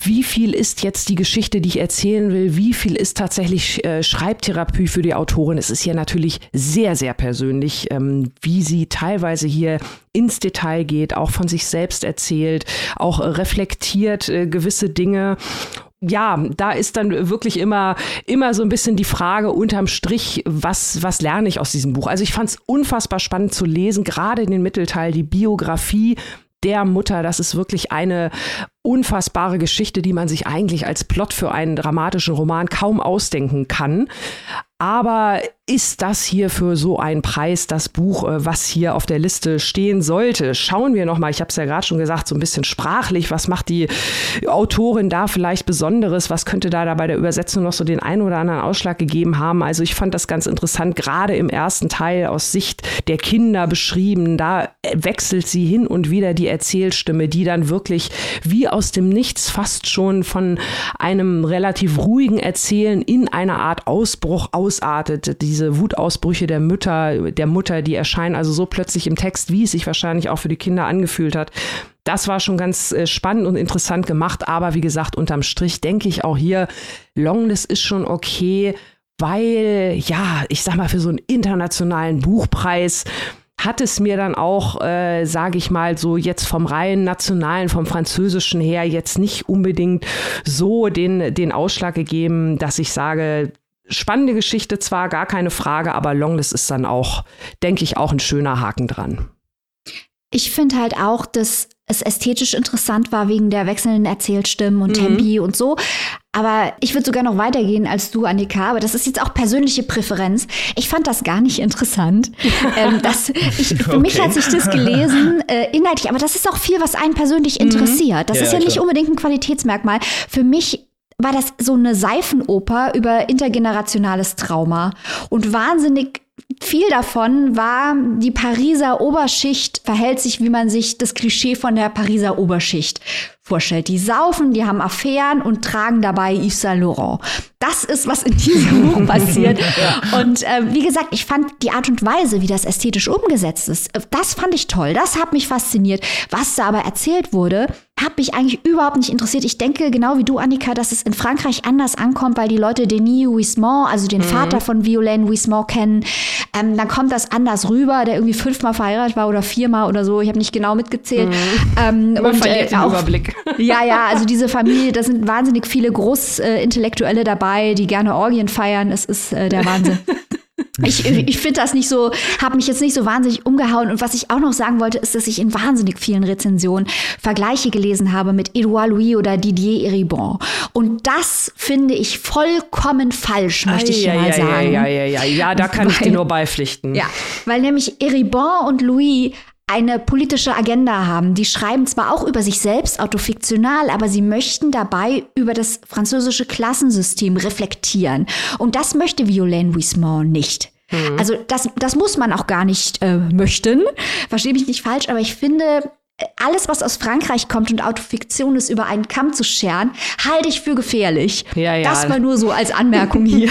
Wie viel ist jetzt die Geschichte, die ich erzählen will? Wie viel ist tatsächlich äh, Schreibtherapie für die Autorin? Es ist hier natürlich sehr, sehr persönlich, ähm, wie sie teilweise hier ins Detail geht, auch von sich selbst erzählt, auch reflektiert äh, gewisse Dinge ja, da ist dann wirklich immer, immer so ein bisschen die Frage unterm Strich, was, was lerne ich aus diesem Buch? Also ich fand es unfassbar spannend zu lesen, gerade in den Mittelteil, die Biografie der Mutter. Das ist wirklich eine unfassbare Geschichte, die man sich eigentlich als Plot für einen dramatischen Roman kaum ausdenken kann. Aber ist das hier für so einen Preis das Buch, äh, was hier auf der Liste stehen sollte? Schauen wir noch mal. Ich habe es ja gerade schon gesagt, so ein bisschen sprachlich. Was macht die Autorin da vielleicht Besonderes? Was könnte da, da bei der Übersetzung noch so den einen oder anderen Ausschlag gegeben haben? Also ich fand das ganz interessant, gerade im ersten Teil aus Sicht der Kinder beschrieben. Da wechselt sie hin und wieder die Erzählstimme, die dann wirklich wie aus dem Nichts fast schon von einem relativ ruhigen Erzählen in eine Art Ausbruch aus ausartet. Diese Wutausbrüche der Mütter, der Mutter, die erscheinen also so plötzlich im Text, wie es sich wahrscheinlich auch für die Kinder angefühlt hat. Das war schon ganz äh, spannend und interessant gemacht. Aber wie gesagt, unterm Strich denke ich auch hier, Longlist ist schon okay, weil, ja, ich sag mal, für so einen internationalen Buchpreis hat es mir dann auch, äh, sage ich mal, so jetzt vom rein nationalen, vom französischen her jetzt nicht unbedingt so den, den Ausschlag gegeben, dass ich sage, spannende Geschichte zwar, gar keine Frage, aber Longlist ist dann auch, denke ich, auch ein schöner Haken dran. Ich finde halt auch, dass es ästhetisch interessant war wegen der wechselnden Erzählstimmen und mhm. Tempi und so. Aber ich würde sogar noch weitergehen als du, Annika. Aber das ist jetzt auch persönliche Präferenz. Ich fand das gar nicht interessant. ähm, das, ich, für okay. mich hat sich das gelesen, äh, inhaltlich. Aber das ist auch viel, was einen persönlich mhm. interessiert. Das ja, ist ja, ja nicht unbedingt ein Qualitätsmerkmal. Für mich war das so eine Seifenoper über intergenerationales Trauma. Und wahnsinnig viel davon war, die Pariser Oberschicht verhält sich, wie man sich das Klischee von der Pariser Oberschicht vorstellt. Die saufen, die haben Affären und tragen dabei Yves Saint Laurent. Das ist, was in diesem Buch passiert. Und äh, wie gesagt, ich fand die Art und Weise, wie das ästhetisch umgesetzt ist, äh, das fand ich toll. Das hat mich fasziniert. Was da aber erzählt wurde, hat mich eigentlich überhaupt nicht interessiert. Ich denke, genau wie du, Annika, dass es in Frankreich anders ankommt, weil die Leute Denis Huismont, also den mhm. Vater von Violaine Huismont, kennen. Ähm, dann kommt das anders rüber, der irgendwie fünfmal verheiratet war oder viermal oder so. Ich habe nicht genau mitgezählt. Mhm. Ähm, Man und, verliert äh, den Überblick. Ja, ja, also diese Familie, da sind wahnsinnig viele Großintellektuelle dabei, die gerne Orgien feiern. Es ist äh, der Wahnsinn. Ich, ich finde das nicht so, habe mich jetzt nicht so wahnsinnig umgehauen. Und was ich auch noch sagen wollte, ist, dass ich in wahnsinnig vielen Rezensionen Vergleiche gelesen habe mit Edouard Louis oder Didier Eribon. Und das finde ich vollkommen falsch, möchte ich hier mal sagen. Ja, ja, ja, ja, ja, da kann weil, ich dir nur beipflichten. Ja, weil nämlich Eribon und Louis eine politische Agenda haben. Die schreiben zwar auch über sich selbst autofiktional, aber sie möchten dabei über das französische Klassensystem reflektieren. Und das möchte Violaine Wismont nicht. Mhm. Also das, das muss man auch gar nicht äh, möchten. Verstehe mich nicht falsch, aber ich finde, alles, was aus Frankreich kommt und Autofiktion ist, über einen Kamm zu scheren, halte ich für gefährlich. Ja, ja. Das mal nur so als Anmerkung hier.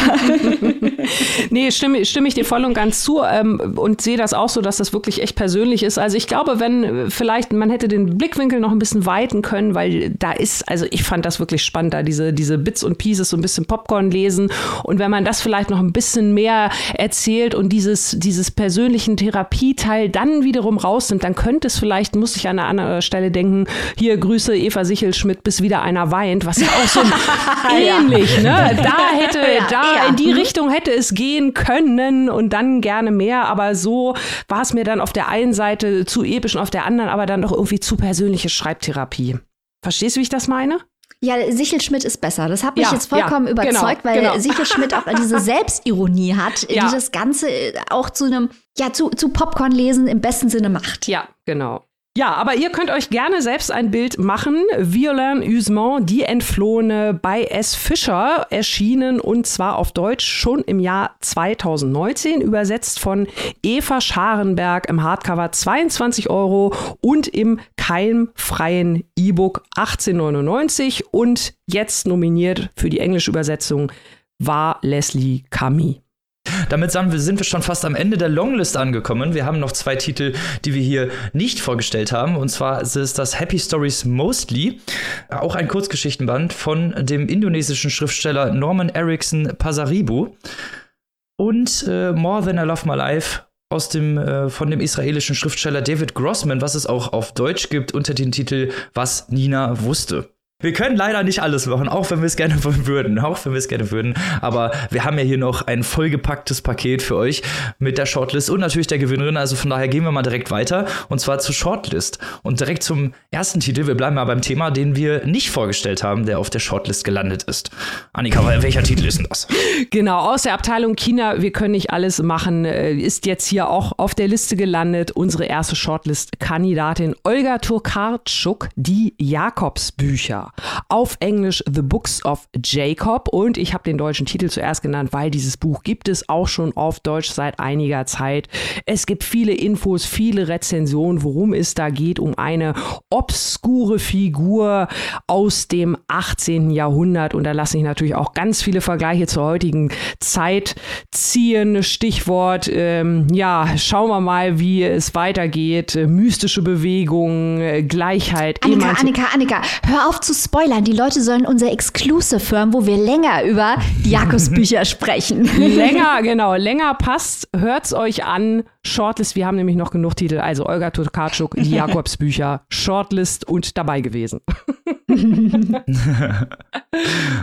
nee, stimme, stimme ich dir voll und ganz zu ähm, und sehe das auch so, dass das wirklich echt persönlich ist. Also ich glaube, wenn vielleicht man hätte den Blickwinkel noch ein bisschen weiten können, weil da ist, also ich fand das wirklich spannend, da diese, diese Bits und Pieces, so ein bisschen Popcorn lesen. Und wenn man das vielleicht noch ein bisschen mehr erzählt und dieses, dieses persönlichen Therapieteil dann wiederum rausnimmt, dann könnte es vielleicht, muss ich an an einer anderen Stelle denken, hier Grüße Eva Sichelschmidt, bis wieder einer weint, was ja auch so ähnlich, ne? Da hätte, ja, da ja. in die mhm. Richtung hätte es gehen können und dann gerne mehr, aber so war es mir dann auf der einen Seite zu episch und auf der anderen aber dann doch irgendwie zu persönliche Schreibtherapie. Verstehst du, wie ich das meine? Ja, Sichelschmidt ist besser. Das hat mich ja, jetzt vollkommen ja, genau, überzeugt, genau, weil genau. Sichelschmidt auch diese Selbstironie hat, ja. die das Ganze auch zu einem, ja, zu, zu Popcorn lesen im besten Sinne macht. Ja, genau. Ja, aber ihr könnt euch gerne selbst ein Bild machen. Violain Usement, die Entflohene bei S. Fischer erschienen und zwar auf Deutsch schon im Jahr 2019, übersetzt von Eva Scharenberg im Hardcover 22 Euro und im keimfreien E-Book 18,99 und jetzt nominiert für die englische Übersetzung war Leslie Kami. Damit sind wir schon fast am Ende der Longlist angekommen. Wir haben noch zwei Titel, die wir hier nicht vorgestellt haben. Und zwar ist das Happy Stories Mostly, auch ein Kurzgeschichtenband von dem indonesischen Schriftsteller Norman Erickson Pasaribu. Und äh, More Than I Love My Life aus dem, äh, von dem israelischen Schriftsteller David Grossman, was es auch auf Deutsch gibt, unter dem Titel Was Nina wusste. Wir können leider nicht alles machen, auch wenn wir es gerne würden, auch wenn wir es gerne würden. Aber wir haben ja hier noch ein vollgepacktes Paket für euch mit der Shortlist und natürlich der Gewinnerin. Also von daher gehen wir mal direkt weiter und zwar zur Shortlist und direkt zum ersten Titel. Wir bleiben mal beim Thema, den wir nicht vorgestellt haben, der auf der Shortlist gelandet ist. Annika, welcher Titel ist denn das? Genau, aus der Abteilung China, wir können nicht alles machen, äh, ist jetzt hier auch auf der Liste gelandet. Unsere erste Shortlist-Kandidatin Olga Turkarczuk, die Jakobsbücher auf Englisch The Books of Jacob und ich habe den deutschen Titel zuerst genannt, weil dieses Buch gibt es auch schon auf Deutsch seit einiger Zeit. Es gibt viele Infos, viele Rezensionen, worum es da geht, um eine obskure Figur aus dem 18. Jahrhundert und da lasse ich natürlich auch ganz viele Vergleiche zur heutigen Zeit ziehen. Stichwort, ähm, ja, schauen wir mal, wie es weitergeht. Mystische Bewegungen, Gleichheit. Annika, Annika, Annika, hör auf zu spoilern. Die Leute sollen unser Exclusive hören, wo wir länger über die Jakobsbücher sprechen. länger, genau, länger passt. Hört's euch an. Shortlist, wir haben nämlich noch genug Titel. Also Olga Tokarczuk, die Jakobsbücher, Shortlist und dabei gewesen.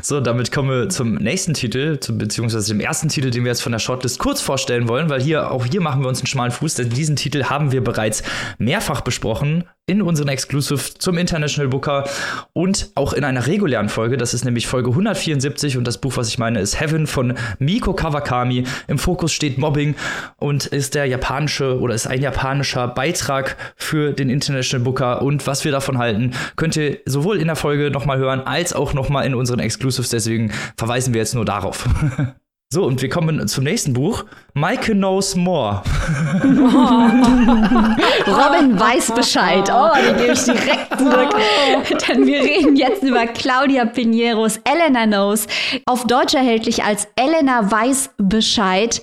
so, damit kommen wir zum nächsten Titel, zu, beziehungsweise dem ersten Titel, den wir jetzt von der Shortlist kurz vorstellen wollen, weil hier auch hier machen wir uns einen schmalen Fuß, denn diesen Titel haben wir bereits mehrfach besprochen in unseren Exclusive zum International Booker und auch in einer regulären Folge. Das ist nämlich Folge 174 und das Buch, was ich meine, ist Heaven von Miko Kawakami. Im Fokus steht Mobbing und ist der japanische oder ist ein japanischer Beitrag für den International Booker und was wir davon halten, könnt ihr sowohl in der Folge nochmal hören als auch nochmal in unseren Exclusives. Deswegen verweisen wir jetzt nur darauf. So, und wir kommen zum nächsten Buch. Maike Knows More. Robin weiß Bescheid. Oh, die gebe ich direkt zurück. Denn wir reden jetzt über Claudia Pinieros Elena Knows. Auf Deutsch erhältlich als Elena weiß Bescheid.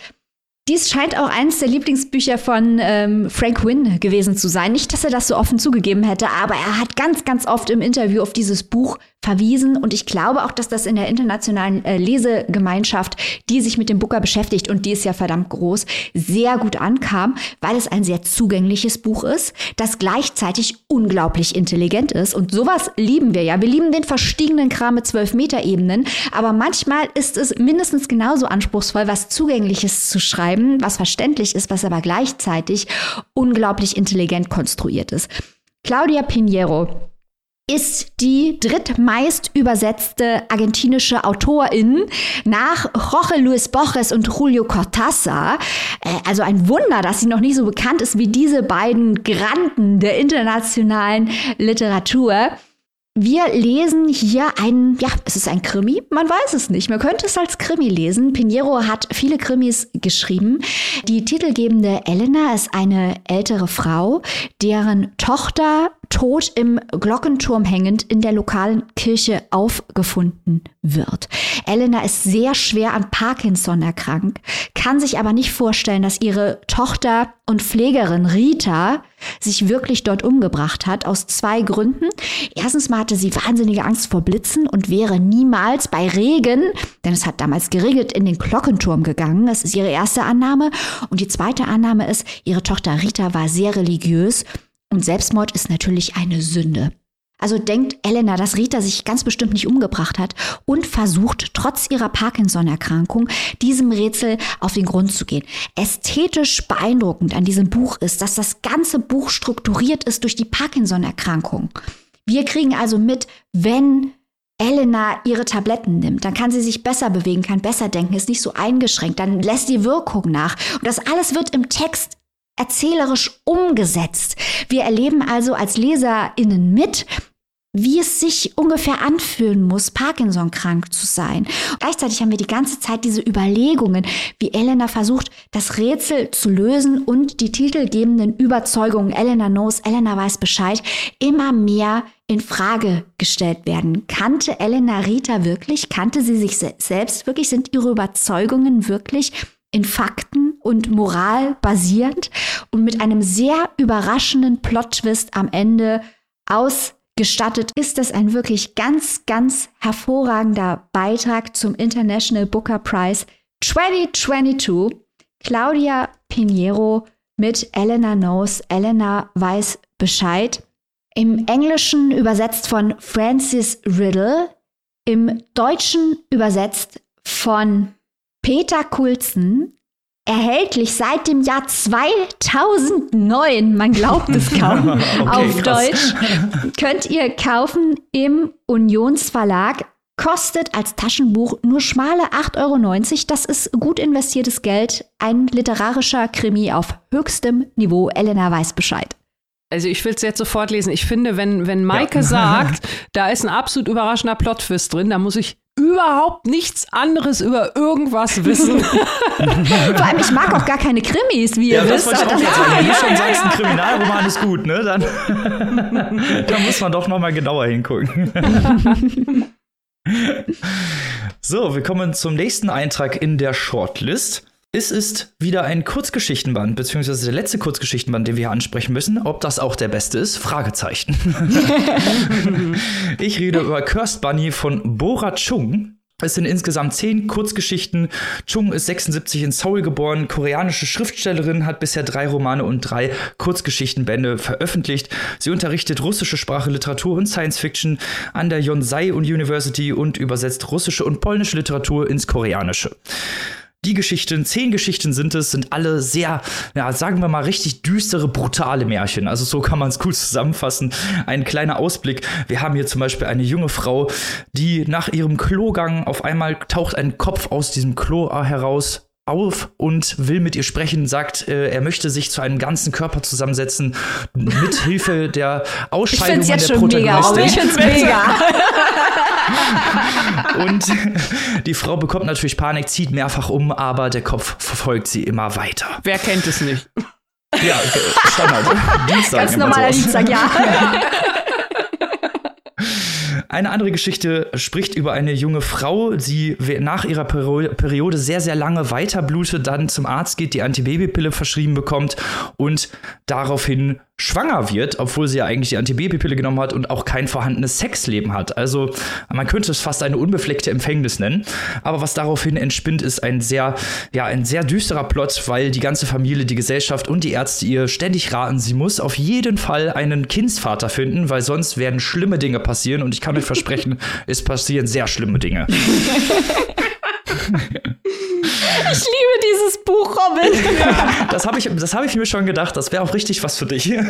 Dies scheint auch eines der Lieblingsbücher von ähm, Frank Wynne gewesen zu sein. Nicht, dass er das so offen zugegeben hätte, aber er hat ganz, ganz oft im Interview auf dieses Buch verwiesen. Und ich glaube auch, dass das in der internationalen äh, Lesegemeinschaft, die sich mit dem Booker beschäftigt, und die ist ja verdammt groß, sehr gut ankam, weil es ein sehr zugängliches Buch ist, das gleichzeitig unglaublich intelligent ist. Und sowas lieben wir ja. Wir lieben den verstiegenen Kram mit zwölf Meter Ebenen. Aber manchmal ist es mindestens genauso anspruchsvoll, was Zugängliches zu schreiben, was verständlich ist, was aber gleichzeitig unglaublich intelligent konstruiert ist. Claudia Pinheiro ist die drittmeist übersetzte argentinische Autorin nach Jorge Luis Borges und Julio Cortázar. Äh, also ein Wunder, dass sie noch nicht so bekannt ist wie diese beiden Granden der internationalen Literatur. Wir lesen hier ein, ja, es ist ein Krimi, man weiß es nicht. Man könnte es als Krimi lesen. Pinheiro hat viele Krimis geschrieben. Die titelgebende Elena ist eine ältere Frau, deren Tochter tot im Glockenturm hängend in der lokalen Kirche aufgefunden wird. Elena ist sehr schwer an Parkinson erkrankt, kann sich aber nicht vorstellen, dass ihre Tochter und Pflegerin Rita sich wirklich dort umgebracht hat, aus zwei Gründen. Erstens mal hatte sie wahnsinnige Angst vor Blitzen und wäre niemals bei Regen, denn es hat damals geregelt, in den Glockenturm gegangen. Das ist ihre erste Annahme. Und die zweite Annahme ist, ihre Tochter Rita war sehr religiös und Selbstmord ist natürlich eine Sünde. Also denkt Elena, dass Rita sich ganz bestimmt nicht umgebracht hat und versucht trotz ihrer Parkinson-Erkrankung diesem Rätsel auf den Grund zu gehen. Ästhetisch beeindruckend an diesem Buch ist, dass das ganze Buch strukturiert ist durch die Parkinson-Erkrankung. Wir kriegen also mit, wenn Elena ihre Tabletten nimmt, dann kann sie sich besser bewegen, kann besser denken, ist nicht so eingeschränkt, dann lässt die Wirkung nach. Und das alles wird im Text erzählerisch umgesetzt. Wir erleben also als LeserInnen mit, wie es sich ungefähr anfühlen muss, Parkinson-krank zu sein. Gleichzeitig haben wir die ganze Zeit diese Überlegungen, wie Elena versucht, das Rätsel zu lösen und die titelgebenden Überzeugungen, Elena knows, Elena weiß Bescheid, immer mehr in Frage gestellt werden. Kannte Elena Rita wirklich? Kannte sie sich selbst wirklich? Sind ihre Überzeugungen wirklich in Fakten und Moral basierend und mit einem sehr überraschenden Plot-Twist am Ende aus gestattet, ist das ein wirklich ganz, ganz hervorragender Beitrag zum International Booker Prize 2022. Claudia Pinheiro mit Elena Knows. Elena weiß Bescheid. Im Englischen übersetzt von Francis Riddle. Im Deutschen übersetzt von Peter Kulzen erhältlich seit dem Jahr 2009, man glaubt es kaum, okay, auf krass. Deutsch, könnt ihr kaufen im Unionsverlag. Kostet als Taschenbuch nur schmale 8,90 Euro. Das ist gut investiertes Geld. Ein literarischer Krimi auf höchstem Niveau. Elena weiß Bescheid. Also ich will es jetzt sofort lesen. Ich finde, wenn, wenn Maike ja. sagt, da ist ein absolut überraschender Plot-Twist drin, da muss ich überhaupt nichts anderes über irgendwas wissen. Vor allem, ich mag auch gar keine Krimis, wie ja, ihr wisst. Das, das, ja, Wenn du schon sagst, ein Kriminalroman ist gut, ne? Dann, dann muss man doch noch mal genauer hingucken. so, wir kommen zum nächsten Eintrag in der Shortlist. Es ist wieder ein Kurzgeschichtenband, beziehungsweise der letzte Kurzgeschichtenband, den wir hier ansprechen müssen. Ob das auch der beste ist? Fragezeichen. ich rede über Cursed Bunny von Bora Chung. Es sind insgesamt zehn Kurzgeschichten. Chung ist 76 in Seoul geboren, koreanische Schriftstellerin, hat bisher drei Romane und drei Kurzgeschichtenbände veröffentlicht. Sie unterrichtet russische Sprache, Literatur und Science Fiction an der Yonsei University und übersetzt russische und polnische Literatur ins Koreanische. Die Geschichten, zehn Geschichten sind es, sind alle sehr, ja, sagen wir mal, richtig düstere, brutale Märchen. Also so kann man es gut zusammenfassen. Ein kleiner Ausblick. Wir haben hier zum Beispiel eine junge Frau, die nach ihrem Klogang auf einmal taucht ein Kopf aus diesem Klo heraus, auf und will mit ihr sprechen, sagt, äh, er möchte sich zu einem ganzen Körper zusammensetzen, mit Hilfe der Ausscheidungen der Protagonistin. Ich find's mega. Und die Frau bekommt natürlich Panik, zieht mehrfach um, aber der Kopf verfolgt sie immer weiter. Wer kennt es nicht? Ja, Standard. Dienstag Ganz normaler Dienstag, ja. Eine andere Geschichte spricht über eine junge Frau, die nach ihrer Periode sehr, sehr lange weiterblutet, dann zum Arzt geht, die Antibabypille verschrieben bekommt und daraufhin schwanger wird, obwohl sie ja eigentlich die Antibabypille genommen hat und auch kein vorhandenes Sexleben hat. Also man könnte es fast eine unbefleckte Empfängnis nennen. Aber was daraufhin entspinnt, ist ein sehr, ja, ein sehr düsterer Plot, weil die ganze Familie, die Gesellschaft und die Ärzte ihr ständig raten, sie muss auf jeden Fall einen Kindsvater finden, weil sonst werden schlimme Dinge passieren und ich kann euch versprechen, es passieren sehr schlimme Dinge. Ich liebe dieses Robin. Das habe ich, hab ich mir schon gedacht. Das wäre auch richtig was für dich.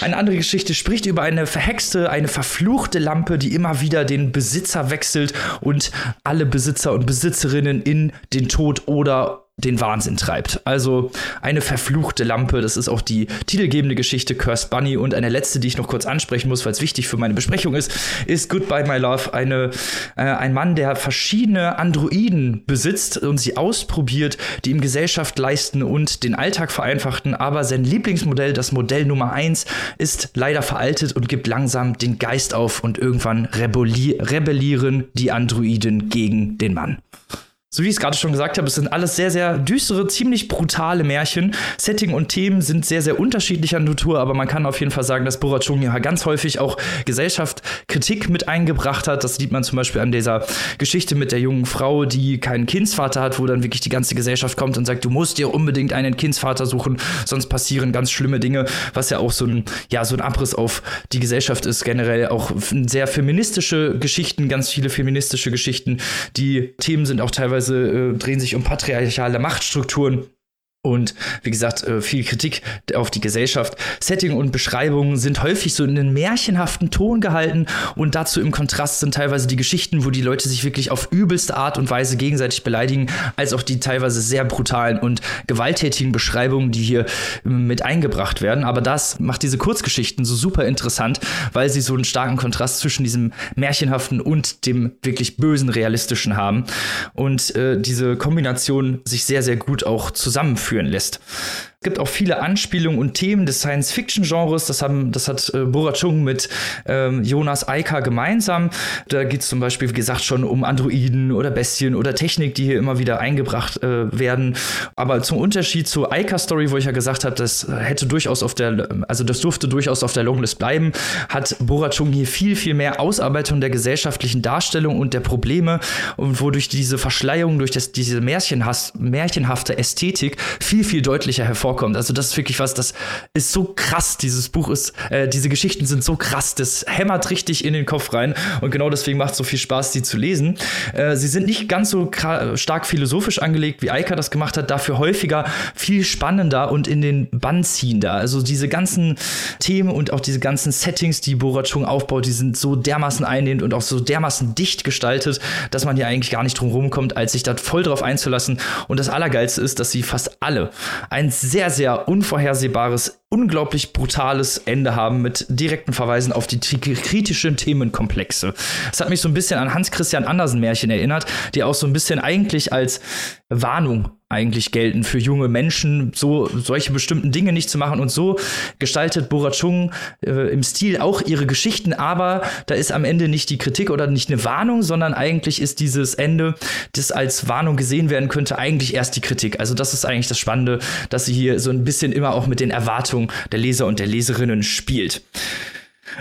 Eine andere Geschichte spricht über eine verhexte, eine verfluchte Lampe, die immer wieder den Besitzer wechselt und alle Besitzer und Besitzerinnen in den Tod oder den Wahnsinn treibt. Also eine verfluchte Lampe, das ist auch die titelgebende Geschichte Cursed Bunny. Und eine letzte, die ich noch kurz ansprechen muss, weil es wichtig für meine Besprechung ist, ist Goodbye My Love, eine, äh, ein Mann, der verschiedene Androiden besitzt und sie ausprobiert, die ihm Gesellschaft leisten und den Alltag vereinfachten, aber sein Lieblingsmodell, das Modell Nummer 1, ist leider veraltet und gibt langsam den Geist auf und irgendwann rebellieren die Androiden gegen den Mann so wie ich es gerade schon gesagt habe, es sind alles sehr, sehr düstere, ziemlich brutale Märchen. Setting und Themen sind sehr, sehr unterschiedlicher Natur, aber man kann auf jeden Fall sagen, dass Borachung ja ganz häufig auch Gesellschaft Kritik mit eingebracht hat. Das sieht man zum Beispiel an dieser Geschichte mit der jungen Frau, die keinen Kindsvater hat, wo dann wirklich die ganze Gesellschaft kommt und sagt, du musst dir unbedingt einen Kindsvater suchen, sonst passieren ganz schlimme Dinge, was ja auch so ein, ja, so ein Abriss auf die Gesellschaft ist. Generell auch sehr feministische Geschichten, ganz viele feministische Geschichten. Die Themen sind auch teilweise teilweise äh, drehen sich um patriarchale Machtstrukturen. Und wie gesagt, äh, viel Kritik auf die Gesellschaft. Setting und Beschreibungen sind häufig so in einen märchenhaften Ton gehalten und dazu im Kontrast sind teilweise die Geschichten, wo die Leute sich wirklich auf übelste Art und Weise gegenseitig beleidigen, als auch die teilweise sehr brutalen und gewalttätigen Beschreibungen, die hier ähm, mit eingebracht werden. Aber das macht diese Kurzgeschichten so super interessant, weil sie so einen starken Kontrast zwischen diesem märchenhaften und dem wirklich bösen realistischen haben und äh, diese Kombination sich sehr, sehr gut auch zusammenführt führen lässt. Es gibt auch viele Anspielungen und Themen des Science-Fiction-Genres. Das, das hat äh, Bora Chung mit ähm, Jonas Eika gemeinsam. Da geht es zum Beispiel, wie gesagt, schon um Androiden oder Bestien oder Technik, die hier immer wieder eingebracht äh, werden. Aber zum Unterschied zur Eika-Story, wo ich ja gesagt habe, das hätte durchaus auf der, also das durfte durchaus auf der Longlist bleiben, hat Bora Chung hier viel, viel mehr Ausarbeitung der gesellschaftlichen Darstellung und der Probleme und wodurch diese Verschleierung, durch das, diese märchenhafte Ästhetik viel, viel deutlicher hervorkommt vorkommt. Also das ist wirklich was, das ist so krass. Dieses Buch ist, äh, diese Geschichten sind so krass, das hämmert richtig in den Kopf rein und genau deswegen macht es so viel Spaß, die zu lesen. Äh, sie sind nicht ganz so stark philosophisch angelegt, wie Eika das gemacht hat, dafür häufiger viel spannender und in den Bann ziehender. Also diese ganzen Themen und auch diese ganzen Settings, die Borat Chung aufbaut, die sind so dermaßen einnehmend und auch so dermaßen dicht gestaltet, dass man hier eigentlich gar nicht drum rumkommt, als sich da voll drauf einzulassen. Und das Allergeilste ist, dass sie fast alle ein sehr sehr, sehr unvorhersehbares, unglaublich brutales Ende haben mit direkten Verweisen auf die kritischen Themenkomplexe. Es hat mich so ein bisschen an Hans Christian Andersen Märchen erinnert, die auch so ein bisschen eigentlich als Warnung eigentlich gelten für junge Menschen, so solche bestimmten Dinge nicht zu machen. Und so gestaltet Bora äh, im Stil auch ihre Geschichten, aber da ist am Ende nicht die Kritik oder nicht eine Warnung, sondern eigentlich ist dieses Ende, das als Warnung gesehen werden könnte, eigentlich erst die Kritik. Also das ist eigentlich das Spannende, dass sie hier so ein bisschen immer auch mit den Erwartungen der Leser und der Leserinnen spielt.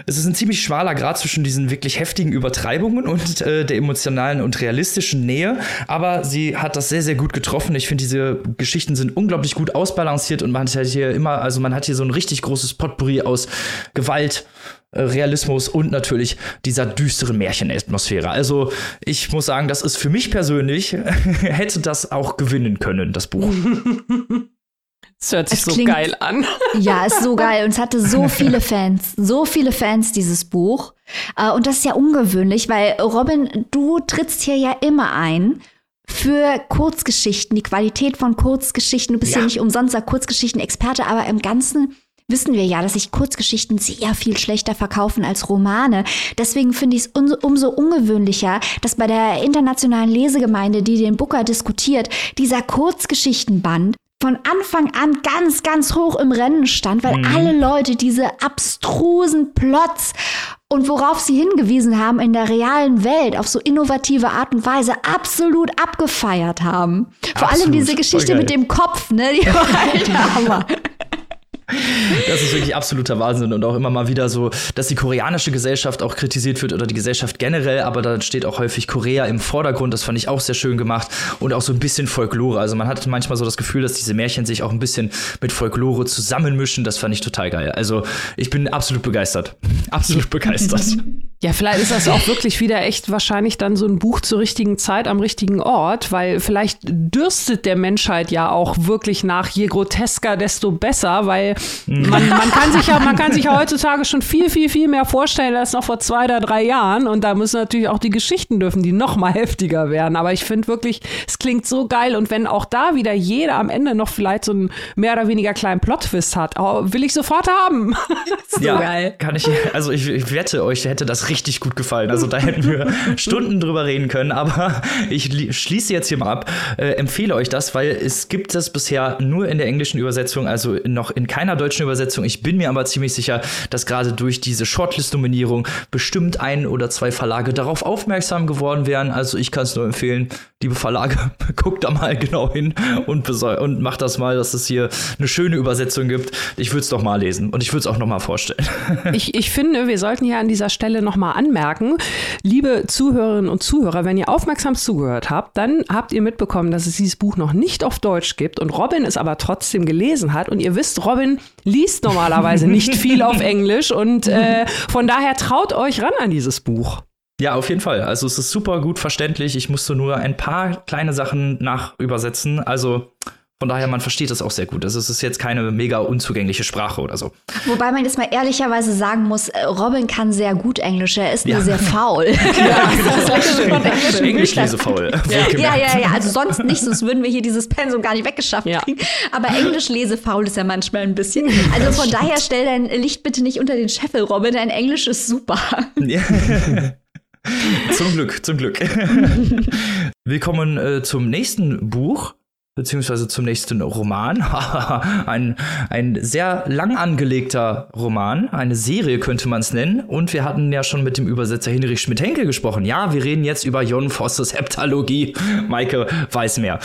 Es ist ein ziemlich schmaler Grad zwischen diesen wirklich heftigen Übertreibungen und äh, der emotionalen und realistischen Nähe, aber sie hat das sehr, sehr gut getroffen. Ich finde, diese Geschichten sind unglaublich gut ausbalanciert und man hat hier immer, also man hat hier so ein richtig großes Potpourri aus Gewalt, äh, Realismus und natürlich dieser düsteren Märchenatmosphäre. Also ich muss sagen, das ist für mich persönlich, hätte das auch gewinnen können, das Buch. Das hört sich es so klingt, geil an. Ja, ist so geil. Und es hatte so viele Fans, so viele Fans, dieses Buch. Äh, und das ist ja ungewöhnlich, weil Robin, du trittst hier ja immer ein für Kurzgeschichten, die Qualität von Kurzgeschichten. Du bist ja, ja nicht umsonst ein Kurzgeschichten-Experte, aber im Ganzen wissen wir ja, dass sich Kurzgeschichten sehr viel schlechter verkaufen als Romane. Deswegen finde ich es umso ungewöhnlicher, dass bei der internationalen Lesegemeinde, die den Booker diskutiert, dieser Kurzgeschichtenband von Anfang an ganz, ganz hoch im Rennen stand, weil mhm. alle Leute diese abstrusen Plots und worauf sie hingewiesen haben in der realen Welt auf so innovative Art und Weise absolut abgefeiert haben. Vor absolut. allem diese Geschichte mit dem Kopf, ne? Die war halt Hammer. Das ist wirklich absoluter Wahnsinn und auch immer mal wieder so, dass die koreanische Gesellschaft auch kritisiert wird oder die Gesellschaft generell, aber da steht auch häufig Korea im Vordergrund. Das fand ich auch sehr schön gemacht und auch so ein bisschen Folklore. Also man hat manchmal so das Gefühl, dass diese Märchen sich auch ein bisschen mit Folklore zusammenmischen. Das fand ich total geil. Also ich bin absolut begeistert. Absolut begeistert. Ja, vielleicht ist das auch wirklich wieder echt wahrscheinlich dann so ein Buch zur richtigen Zeit am richtigen Ort, weil vielleicht dürstet der Menschheit ja auch wirklich nach je grotesker, desto besser, weil man, man, kann sich ja, man kann sich ja heutzutage schon viel, viel, viel mehr vorstellen als noch vor zwei oder drei Jahren. Und da müssen natürlich auch die Geschichten dürfen, die noch mal heftiger werden. Aber ich finde wirklich, es klingt so geil. Und wenn auch da wieder jeder am Ende noch vielleicht so einen mehr oder weniger kleinen Plot-Twist hat, oh, will ich sofort haben. so ja, geil. Kann ich, also ich, ich wette, euch hätte das richtig gut gefallen. Also da hätten wir Stunden drüber reden können. Aber ich schließe jetzt hier mal ab, äh, empfehle euch das, weil es gibt das bisher nur in der englischen Übersetzung, also noch in keiner deutschen Übersetzung. Ich bin mir aber ziemlich sicher, dass gerade durch diese Shortlist-Nominierung bestimmt ein oder zwei Verlage darauf aufmerksam geworden wären. Also ich kann es nur empfehlen, liebe Verlage, guckt da mal genau hin und, und macht das mal, dass es hier eine schöne Übersetzung gibt. Ich würde es doch mal lesen und ich würde es auch noch mal vorstellen. Ich, ich finde, wir sollten hier an dieser Stelle noch mal anmerken, liebe Zuhörerinnen und Zuhörer, wenn ihr aufmerksam zugehört habt, dann habt ihr mitbekommen, dass es dieses Buch noch nicht auf Deutsch gibt und Robin es aber trotzdem gelesen hat. Und ihr wisst, Robin liest normalerweise nicht viel auf Englisch und äh, von daher traut euch ran an dieses Buch. Ja, auf jeden Fall. Also es ist super gut verständlich. Ich musste nur ein paar kleine Sachen nachübersetzen. Also Von daher, man versteht das auch sehr gut. Also es ist jetzt keine mega unzugängliche Sprache oder so. Wobei man jetzt mal ehrlicherweise sagen muss, äh, Robin kann sehr gut Englisch, er ist ja. nur sehr faul. ja, genau. Englisch lese faul. Ja. ja, ja, ja, also sonst nicht, sonst würden wir hier dieses Pensum gar nicht weggeschafft ja. kriegen. Aber Englisch lese faul ist ja manchmal ein bisschen. Also von daher stell dein Licht bitte nicht unter den Scheffel, Robin, dein Englisch ist super. Ja. zum Glück, zum Glück. Wir kommen äh, zum nächsten Buch beziehungsweise zum nächsten Roman. ein, ein sehr lang angelegter Roman, eine Serie könnte man es nennen. Und wir hatten ja schon mit dem Übersetzer Hinrich Schmidt-Henkel gesprochen. Ja, wir reden jetzt über Jon Fosses Heptalogie. Maike weiß mehr.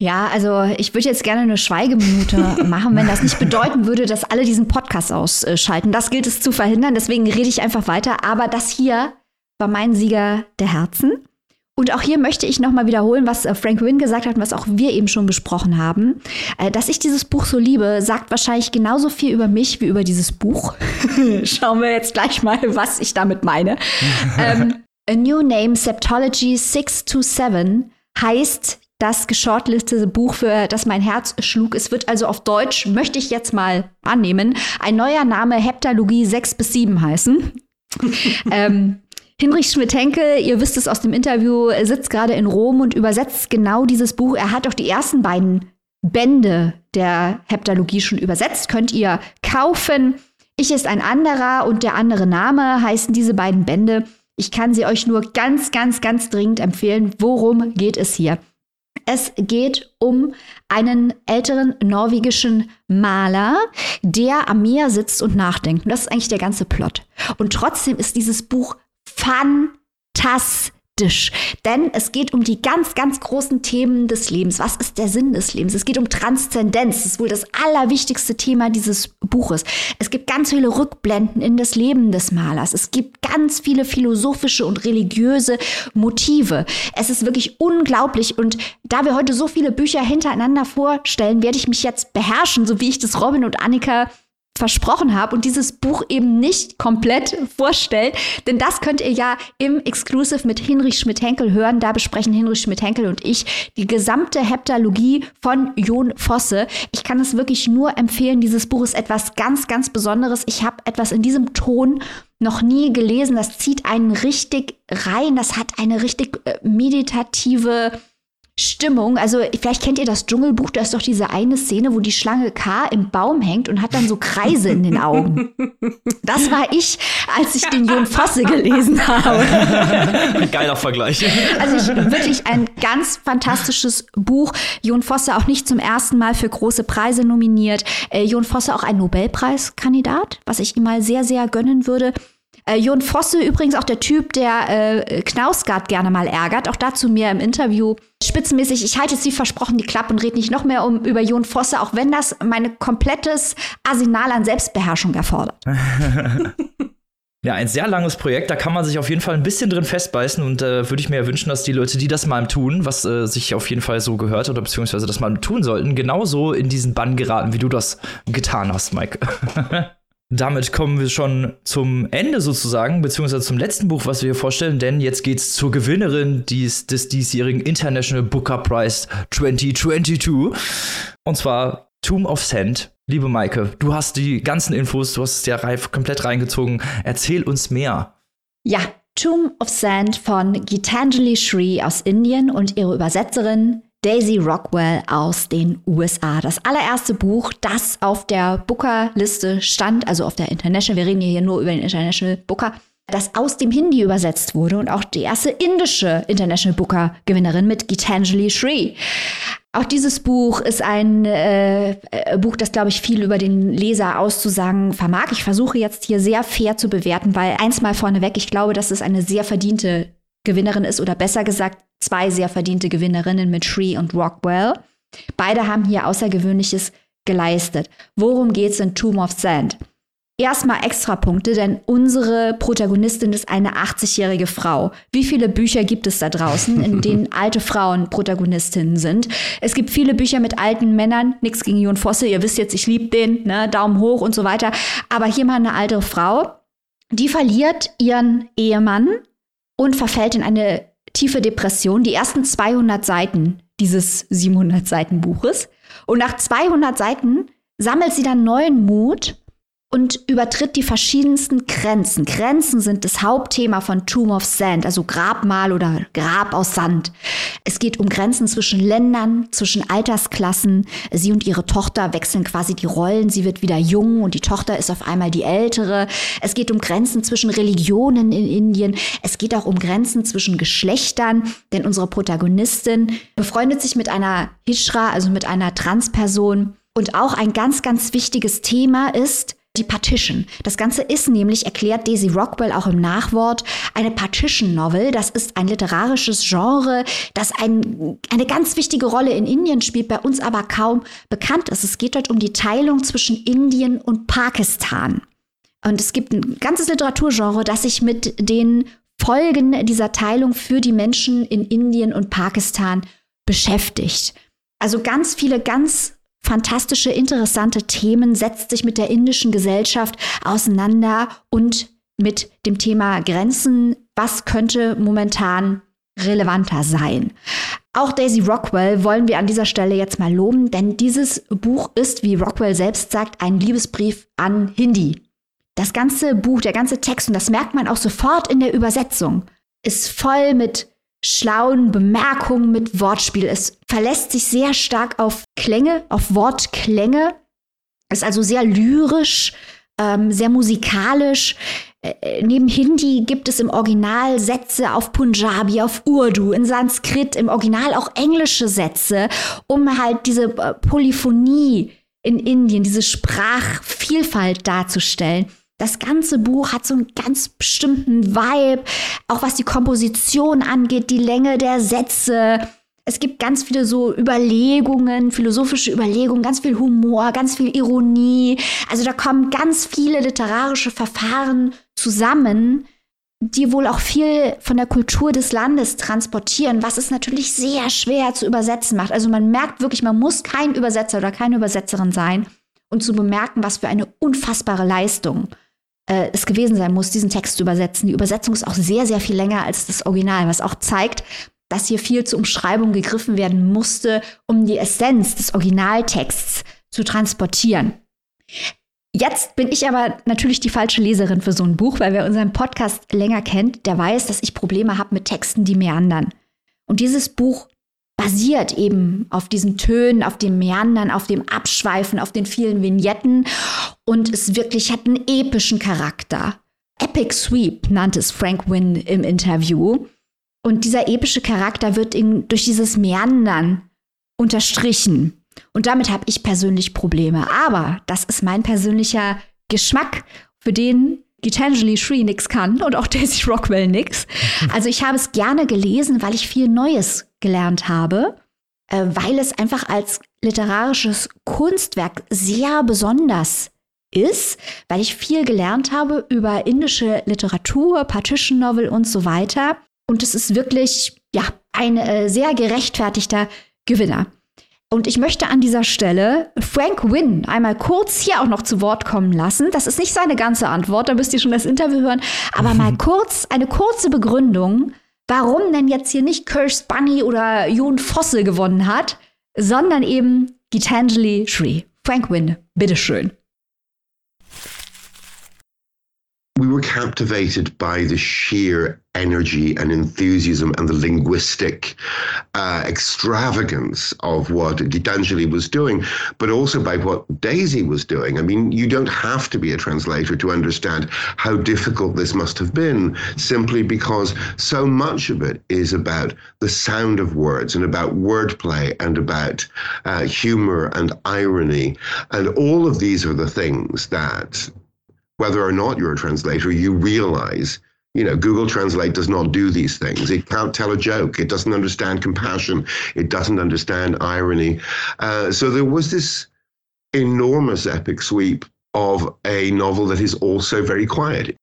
Ja, also ich würde jetzt gerne eine Schweigeminute machen, wenn das nicht bedeuten würde, dass alle diesen Podcast ausschalten. Das gilt es zu verhindern, deswegen rede ich einfach weiter. Aber das hier war mein Sieger der Herzen. Und auch hier möchte ich nochmal wiederholen, was äh, Frank Wynne gesagt hat und was auch wir eben schon besprochen haben. Äh, dass ich dieses Buch so liebe, sagt wahrscheinlich genauso viel über mich wie über dieses Buch. Schauen wir jetzt gleich mal, was ich damit meine. ähm, A New Name Septology 627 heißt das geschortlistete Buch, für das mein Herz schlug. Es wird also auf Deutsch, möchte ich jetzt mal annehmen, ein neuer Name Heptalogie 6 bis 7 heißen. ähm, Hinrich Schmidt-Henkel, ihr wisst es aus dem Interview, sitzt gerade in Rom und übersetzt genau dieses Buch. Er hat auch die ersten beiden Bände der Heptalogie schon übersetzt. Könnt ihr kaufen. Ich ist ein anderer und der andere Name heißen diese beiden Bände. Ich kann sie euch nur ganz, ganz, ganz dringend empfehlen. Worum geht es hier? Es geht um einen älteren norwegischen Maler, der am Meer sitzt und nachdenkt. Und das ist eigentlich der ganze Plot. Und trotzdem ist dieses Buch fantastisch. Denn es geht um die ganz, ganz großen Themen des Lebens. Was ist der Sinn des Lebens? Es geht um Transzendenz. Das ist wohl das allerwichtigste Thema dieses Buches. Es gibt ganz viele Rückblenden in das Leben des Malers. Es gibt ganz viele philosophische und religiöse Motive. Es ist wirklich unglaublich. Und da wir heute so viele Bücher hintereinander vorstellen, werde ich mich jetzt beherrschen, so wie ich das Robin und Annika versprochen habe und dieses Buch eben nicht komplett vorstellt. Denn das könnt ihr ja im Exclusive mit Hinrich Schmidt-Henkel hören. Da besprechen Hinrich Schmidt-Henkel und ich die gesamte Heptalogie von Jon Fosse. Ich kann es wirklich nur empfehlen. Dieses Buch ist etwas ganz, ganz Besonderes. Ich habe etwas in diesem Ton noch nie gelesen. Das zieht einen richtig rein. Das hat eine richtig äh, meditative Stimmung. Also vielleicht kennt ihr das Dschungelbuch, da ist doch diese eine Szene, wo die Schlange K im Baum hängt und hat dann so Kreise in den Augen. Das war ich, als ich den Jon Fosse gelesen habe. Geiler Vergleich. Also ich, wirklich ein ganz fantastisches Buch. Jon Fosse auch nicht zum ersten Mal für große Preise nominiert. Äh, Jon Fosse auch ein Nobelpreiskandidat, was ich ihm mal sehr, sehr gönnen würde. Äh, Jon Fosse übrigens auch der Typ, der äh, Knausgard gerne mal ärgert. Auch dazu mir im Interview spitzenmäßig. Ich halte jetzt wie versprochen die Klappe und rede nicht noch mehr um über Jon Fosse, auch wenn das mein komplettes Arsenal an Selbstbeherrschung erfordert. Ja, ein sehr langes Projekt, da kann man sich auf jeden Fall ein bisschen drin festbeißen und äh, würde ich mir ja wünschen, dass die Leute, die das mal tun, was äh, sich auf jeden Fall so gehört oder beziehungsweise das mal tun sollten, genauso in diesen Bann geraten, wie du das getan hast, Mike. Damit kommen wir schon zum Ende sozusagen, beziehungsweise zum letzten Buch, was wir hier vorstellen, denn jetzt geht's zur Gewinnerin dies, des diesjährigen International Booker Prize 2022. Und zwar Tomb of Sand. Liebe Maike, du hast die ganzen Infos, du hast es ja reif, komplett reingezogen. Erzähl uns mehr. Ja, Tomb of Sand von Gitanjali Shri aus Indien und ihre Übersetzerin Daisy Rockwell aus den USA. Das allererste Buch, das auf der Booker-Liste stand, also auf der International, wir reden hier nur über den International Booker, das aus dem Hindi übersetzt wurde und auch die erste indische International Booker-Gewinnerin mit Gitanjali Shri. Auch dieses Buch ist ein äh, äh, Buch, das, glaube ich, viel über den Leser auszusagen vermag. Ich versuche jetzt hier sehr fair zu bewerten, weil eins mal vorneweg, ich glaube, dass es eine sehr verdiente Gewinnerin ist oder besser gesagt zwei sehr verdiente Gewinnerinnen mit Shree und Rockwell. Beide haben hier Außergewöhnliches geleistet. Worum geht es in Tomb of Sand? Erstmal extra Punkte, denn unsere Protagonistin ist eine 80-jährige Frau. Wie viele Bücher gibt es da draußen, in denen alte Frauen Protagonistinnen sind? Es gibt viele Bücher mit alten Männern, nichts gegen Jon Fosse, ihr wisst jetzt, ich liebe den, ne, Daumen hoch und so weiter. Aber hier mal eine alte Frau, die verliert ihren Ehemann und verfällt in eine tiefe Depression. Die ersten 200 Seiten dieses 700 Seiten Buches. Und nach 200 Seiten sammelt sie dann neuen Mut und übertritt die verschiedensten Grenzen. Grenzen sind das Hauptthema von Tomb of Sand, also Grabmal oder Grab aus Sand. Es geht um Grenzen zwischen Ländern, zwischen Altersklassen. Sie und ihre Tochter wechseln quasi die Rollen. Sie wird wieder jung und die Tochter ist auf einmal die ältere. Es geht um Grenzen zwischen Religionen in Indien. Es geht auch um Grenzen zwischen Geschlechtern, denn unsere Protagonistin befreundet sich mit einer Hishra, also mit einer Transperson. Und auch ein ganz, ganz wichtiges Thema ist, die Partition. Das Ganze ist nämlich, erklärt Daisy Rockwell auch im Nachwort, eine Partition Novel. Das ist ein literarisches Genre, das ein, eine ganz wichtige Rolle in Indien spielt, bei uns aber kaum bekannt ist. Es geht dort um die Teilung zwischen Indien und Pakistan. Und es gibt ein ganzes Literaturgenre, das sich mit den Folgen dieser Teilung für die Menschen in Indien und Pakistan beschäftigt. Also ganz viele ganz fantastische, interessante Themen, setzt sich mit der indischen Gesellschaft auseinander und mit dem Thema Grenzen. Was könnte momentan relevanter sein? Auch Daisy Rockwell wollen wir an dieser Stelle jetzt mal loben, denn dieses Buch ist, wie Rockwell selbst sagt, ein Liebesbrief an Hindi. Das ganze Buch, der ganze Text, und das merkt man auch sofort in der Übersetzung, ist voll mit schlauen Bemerkungen mit Wortspiel. Es verlässt sich sehr stark auf Klänge, auf Wortklänge. Ist also sehr lyrisch, ähm, sehr musikalisch. Äh, äh, neben Hindi gibt es im Original Sätze auf Punjabi, auf Urdu, in Sanskrit, im Original auch englische Sätze, um halt diese äh, Polyphonie in Indien, diese Sprachvielfalt darzustellen. Das ganze Buch hat so einen ganz bestimmten Vibe, auch was die Komposition angeht, die Länge der Sätze. Es gibt ganz viele so Überlegungen, philosophische Überlegungen, ganz viel Humor, ganz viel Ironie. Also da kommen ganz viele literarische Verfahren zusammen, die wohl auch viel von der Kultur des Landes transportieren, was es natürlich sehr schwer zu übersetzen macht. Also man merkt wirklich, man muss kein Übersetzer oder keine Übersetzerin sein, um zu bemerken, was für eine unfassbare Leistung äh, es gewesen sein muss, diesen Text zu übersetzen. Die Übersetzung ist auch sehr, sehr viel länger als das Original, was auch zeigt, dass hier viel zur Umschreibung gegriffen werden musste, um die Essenz des Originaltexts zu transportieren. Jetzt bin ich aber natürlich die falsche Leserin für so ein Buch, weil wer unseren Podcast länger kennt, der weiß, dass ich Probleme habe mit Texten, die meandern. Und dieses Buch basiert eben auf diesen Tönen, auf dem Meandern, auf dem Abschweifen, auf den vielen Vignetten und es wirklich hat einen epischen Charakter. Epic Sweep nannte es Frank Wynn im Interview. Und dieser epische Charakter wird in, durch dieses Meandern unterstrichen. Und damit habe ich persönlich Probleme. Aber das ist mein persönlicher Geschmack, für den Gitanjali Shree nix kann und auch Daisy Rockwell nix. Also ich habe es gerne gelesen, weil ich viel Neues gelernt habe, äh, weil es einfach als literarisches Kunstwerk sehr besonders ist, weil ich viel gelernt habe über indische Literatur, Partition Novel und so weiter. Und es ist wirklich, ja, ein äh, sehr gerechtfertigter Gewinner. Und ich möchte an dieser Stelle Frank Wynn einmal kurz hier auch noch zu Wort kommen lassen. Das ist nicht seine ganze Antwort, da müsst ihr schon das Interview hören, aber mal kurz, eine kurze Begründung, warum denn jetzt hier nicht Cursed Bunny oder Jon Fosse gewonnen hat, sondern eben Gitanjali Shree. Frank Wynn, bitteschön. We were captivated by the sheer energy and enthusiasm and the linguistic uh, extravagance of what Gitanjali was doing, but also by what Daisy was doing. I mean, you don't have to be a translator to understand how difficult this must have been, simply because so much of it is about the sound of words and about wordplay and about uh, humor and irony. And all of these are the things that whether or not you're a translator, you realize, you know, Google Translate does not do these things. It can't tell a joke. It doesn't understand compassion. It doesn't understand irony. Uh, so there was this enormous epic sweep of a novel that is also very quiet.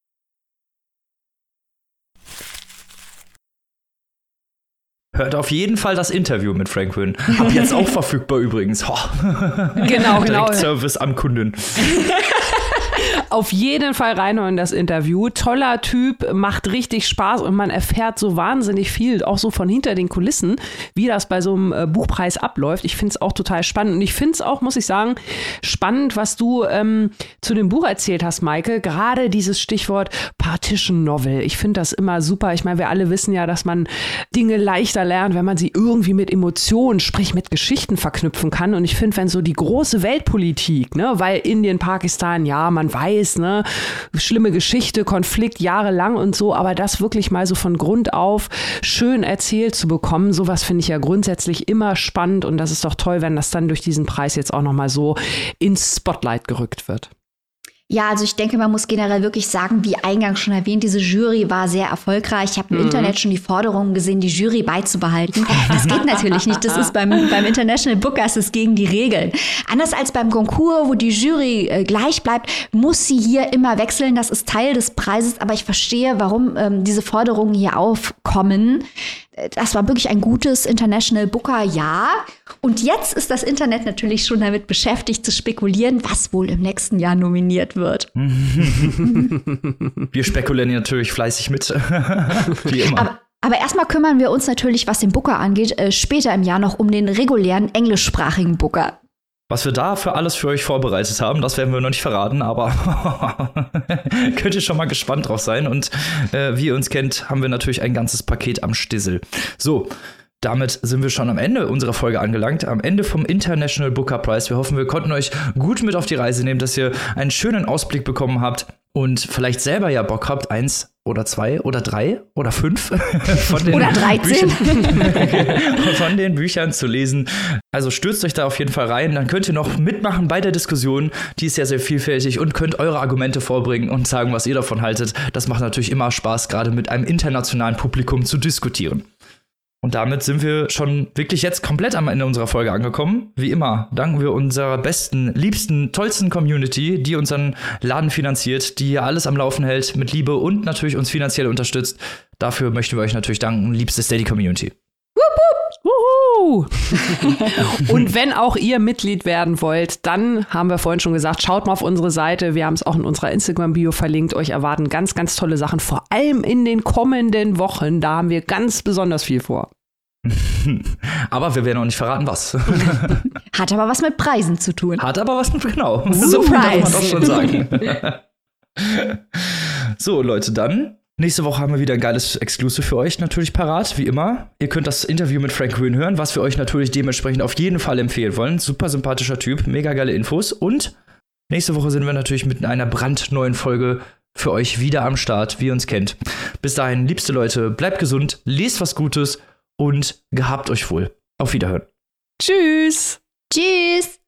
Hört auf jeden Fall das Interview mit Frank Wynn. Ab jetzt auch verfügbar übrigens. Genau, genau. Service am Kunden. auf jeden Fall reinhören in das Interview. Toller Typ, macht richtig Spaß und man erfährt so wahnsinnig viel, auch so von hinter den Kulissen, wie das bei so einem äh, Buchpreis abläuft. Ich finde es auch total spannend und ich finde es auch, muss ich sagen, spannend, was du ähm, zu dem Buch erzählt hast, Maike. Gerade dieses Stichwort Partition Novel. Ich finde das immer super. Ich meine, wir alle wissen ja, dass man Dinge leichter lernt, wenn man sie irgendwie mit Emotionen, sprich mit Geschichten verknüpfen kann. Und ich finde, wenn so die große Weltpolitik, ne, weil Indien, Pakistan, ja, man weiß, ne, schlimme Geschichte, Konflikt jahrelang und so, aber das wirklich mal so von Grund auf schön erzählt zu bekommen, sowas finde ich ja grundsätzlich immer spannend und das ist doch toll, wenn das dann durch diesen Preis jetzt auch nochmal so ins Spotlight gerückt wird. Ja, also ich denke, man muss generell wirklich sagen, wie eingangs schon erwähnt, diese Jury war sehr erfolgreich. Ich habe im mhm. Internet schon die Forderungen gesehen, die Jury beizubehalten. Das geht natürlich nicht. Das ist beim, beim International Bookers ist gegen die Regeln. Anders als beim Konkurs, wo die Jury äh, gleich bleibt, muss sie hier immer wechseln. Das ist Teil des Preises. Aber ich verstehe, warum ähm, diese Forderungen hier aufkommen das war wirklich ein gutes International Booker Jahr. Und jetzt ist das Internet natürlich schon damit beschäftigt zu spekulieren, was wohl im nächsten Jahr nominiert wird. Wir spekulieren natürlich fleißig mit. Wie immer. Aber aber erstmal kümmern wir uns natürlich, was den Booker angeht, äh, später im Jahr noch um den regulären englischsprachigen Booker. Was wir da für alles für euch vorbereitet haben, das werden wir noch nicht verraten, aber könnt ihr schon mal gespannt drauf sein. Und äh, wie ihr uns kennt, haben wir natürlich ein ganzes Paket am Stissel. So, damit sind wir schon am Ende unserer Folge angelangt, am Ende vom International Booker Prize. Wir hoffen, wir konnten euch gut mit auf die Reise nehmen, dass ihr einen schönen Ausblick bekommen habt und vielleicht selber ja Bock habt, eins oder zwei oder drei oder fünf von den oder 13 Büchern, von den Büchern zu lesen. Also stürzt euch da auf jeden Fall rein, dann könnt ihr noch mitmachen bei der Diskussion, die ist sehr, sehr vielfältig und könnt eure Argumente vorbringen und sagen, was ihr davon haltet. Das macht natürlich immer Spaß, gerade mit einem internationalen Publikum zu diskutieren. Und damit sind wir schon wirklich jetzt komplett am Ende unserer Folge angekommen. Wie immer danken wir unserer besten, liebsten, tollsten Community, die unseren Laden finanziert, die hier alles am Laufen hält mit Liebe und natürlich uns finanziell unterstützt. Dafür möchten wir euch natürlich danken, liebste Steady Community. und wenn auch ihr Mitglied werden wollt, dann haben wir vorhin schon gesagt, schaut mal auf unsere Seite. Wir haben es auch in unserer Instagram-Bio verlinkt. Euch erwarten ganz, ganz tolle Sachen, vor allem in den kommenden Wochen. Da haben wir ganz besonders viel vor. aber wir werden auch nicht verraten, was. Hat aber was mit Preisen zu tun. Hat aber was mit, genau. So viel darf man doch schon sagen. so, Leute, dann. Nächste Woche haben wir wieder ein geiles Exclusive für euch natürlich parat, wie immer. Ihr könnt das Interview mit Frank Green hören, was wir euch natürlich dementsprechend auf jeden Fall empfehlen wollen. Super sympathischer Typ, mega geile Infos. Und nächste Woche sind wir natürlich mit einer brandneuen Folge für euch wieder am Start, wie ihr uns kennt. Bis dahin, liebste Leute, bleibt gesund, lest was Gutes und gehabt euch wohl. Auf Wiederhören. Tschüss. Tschüss.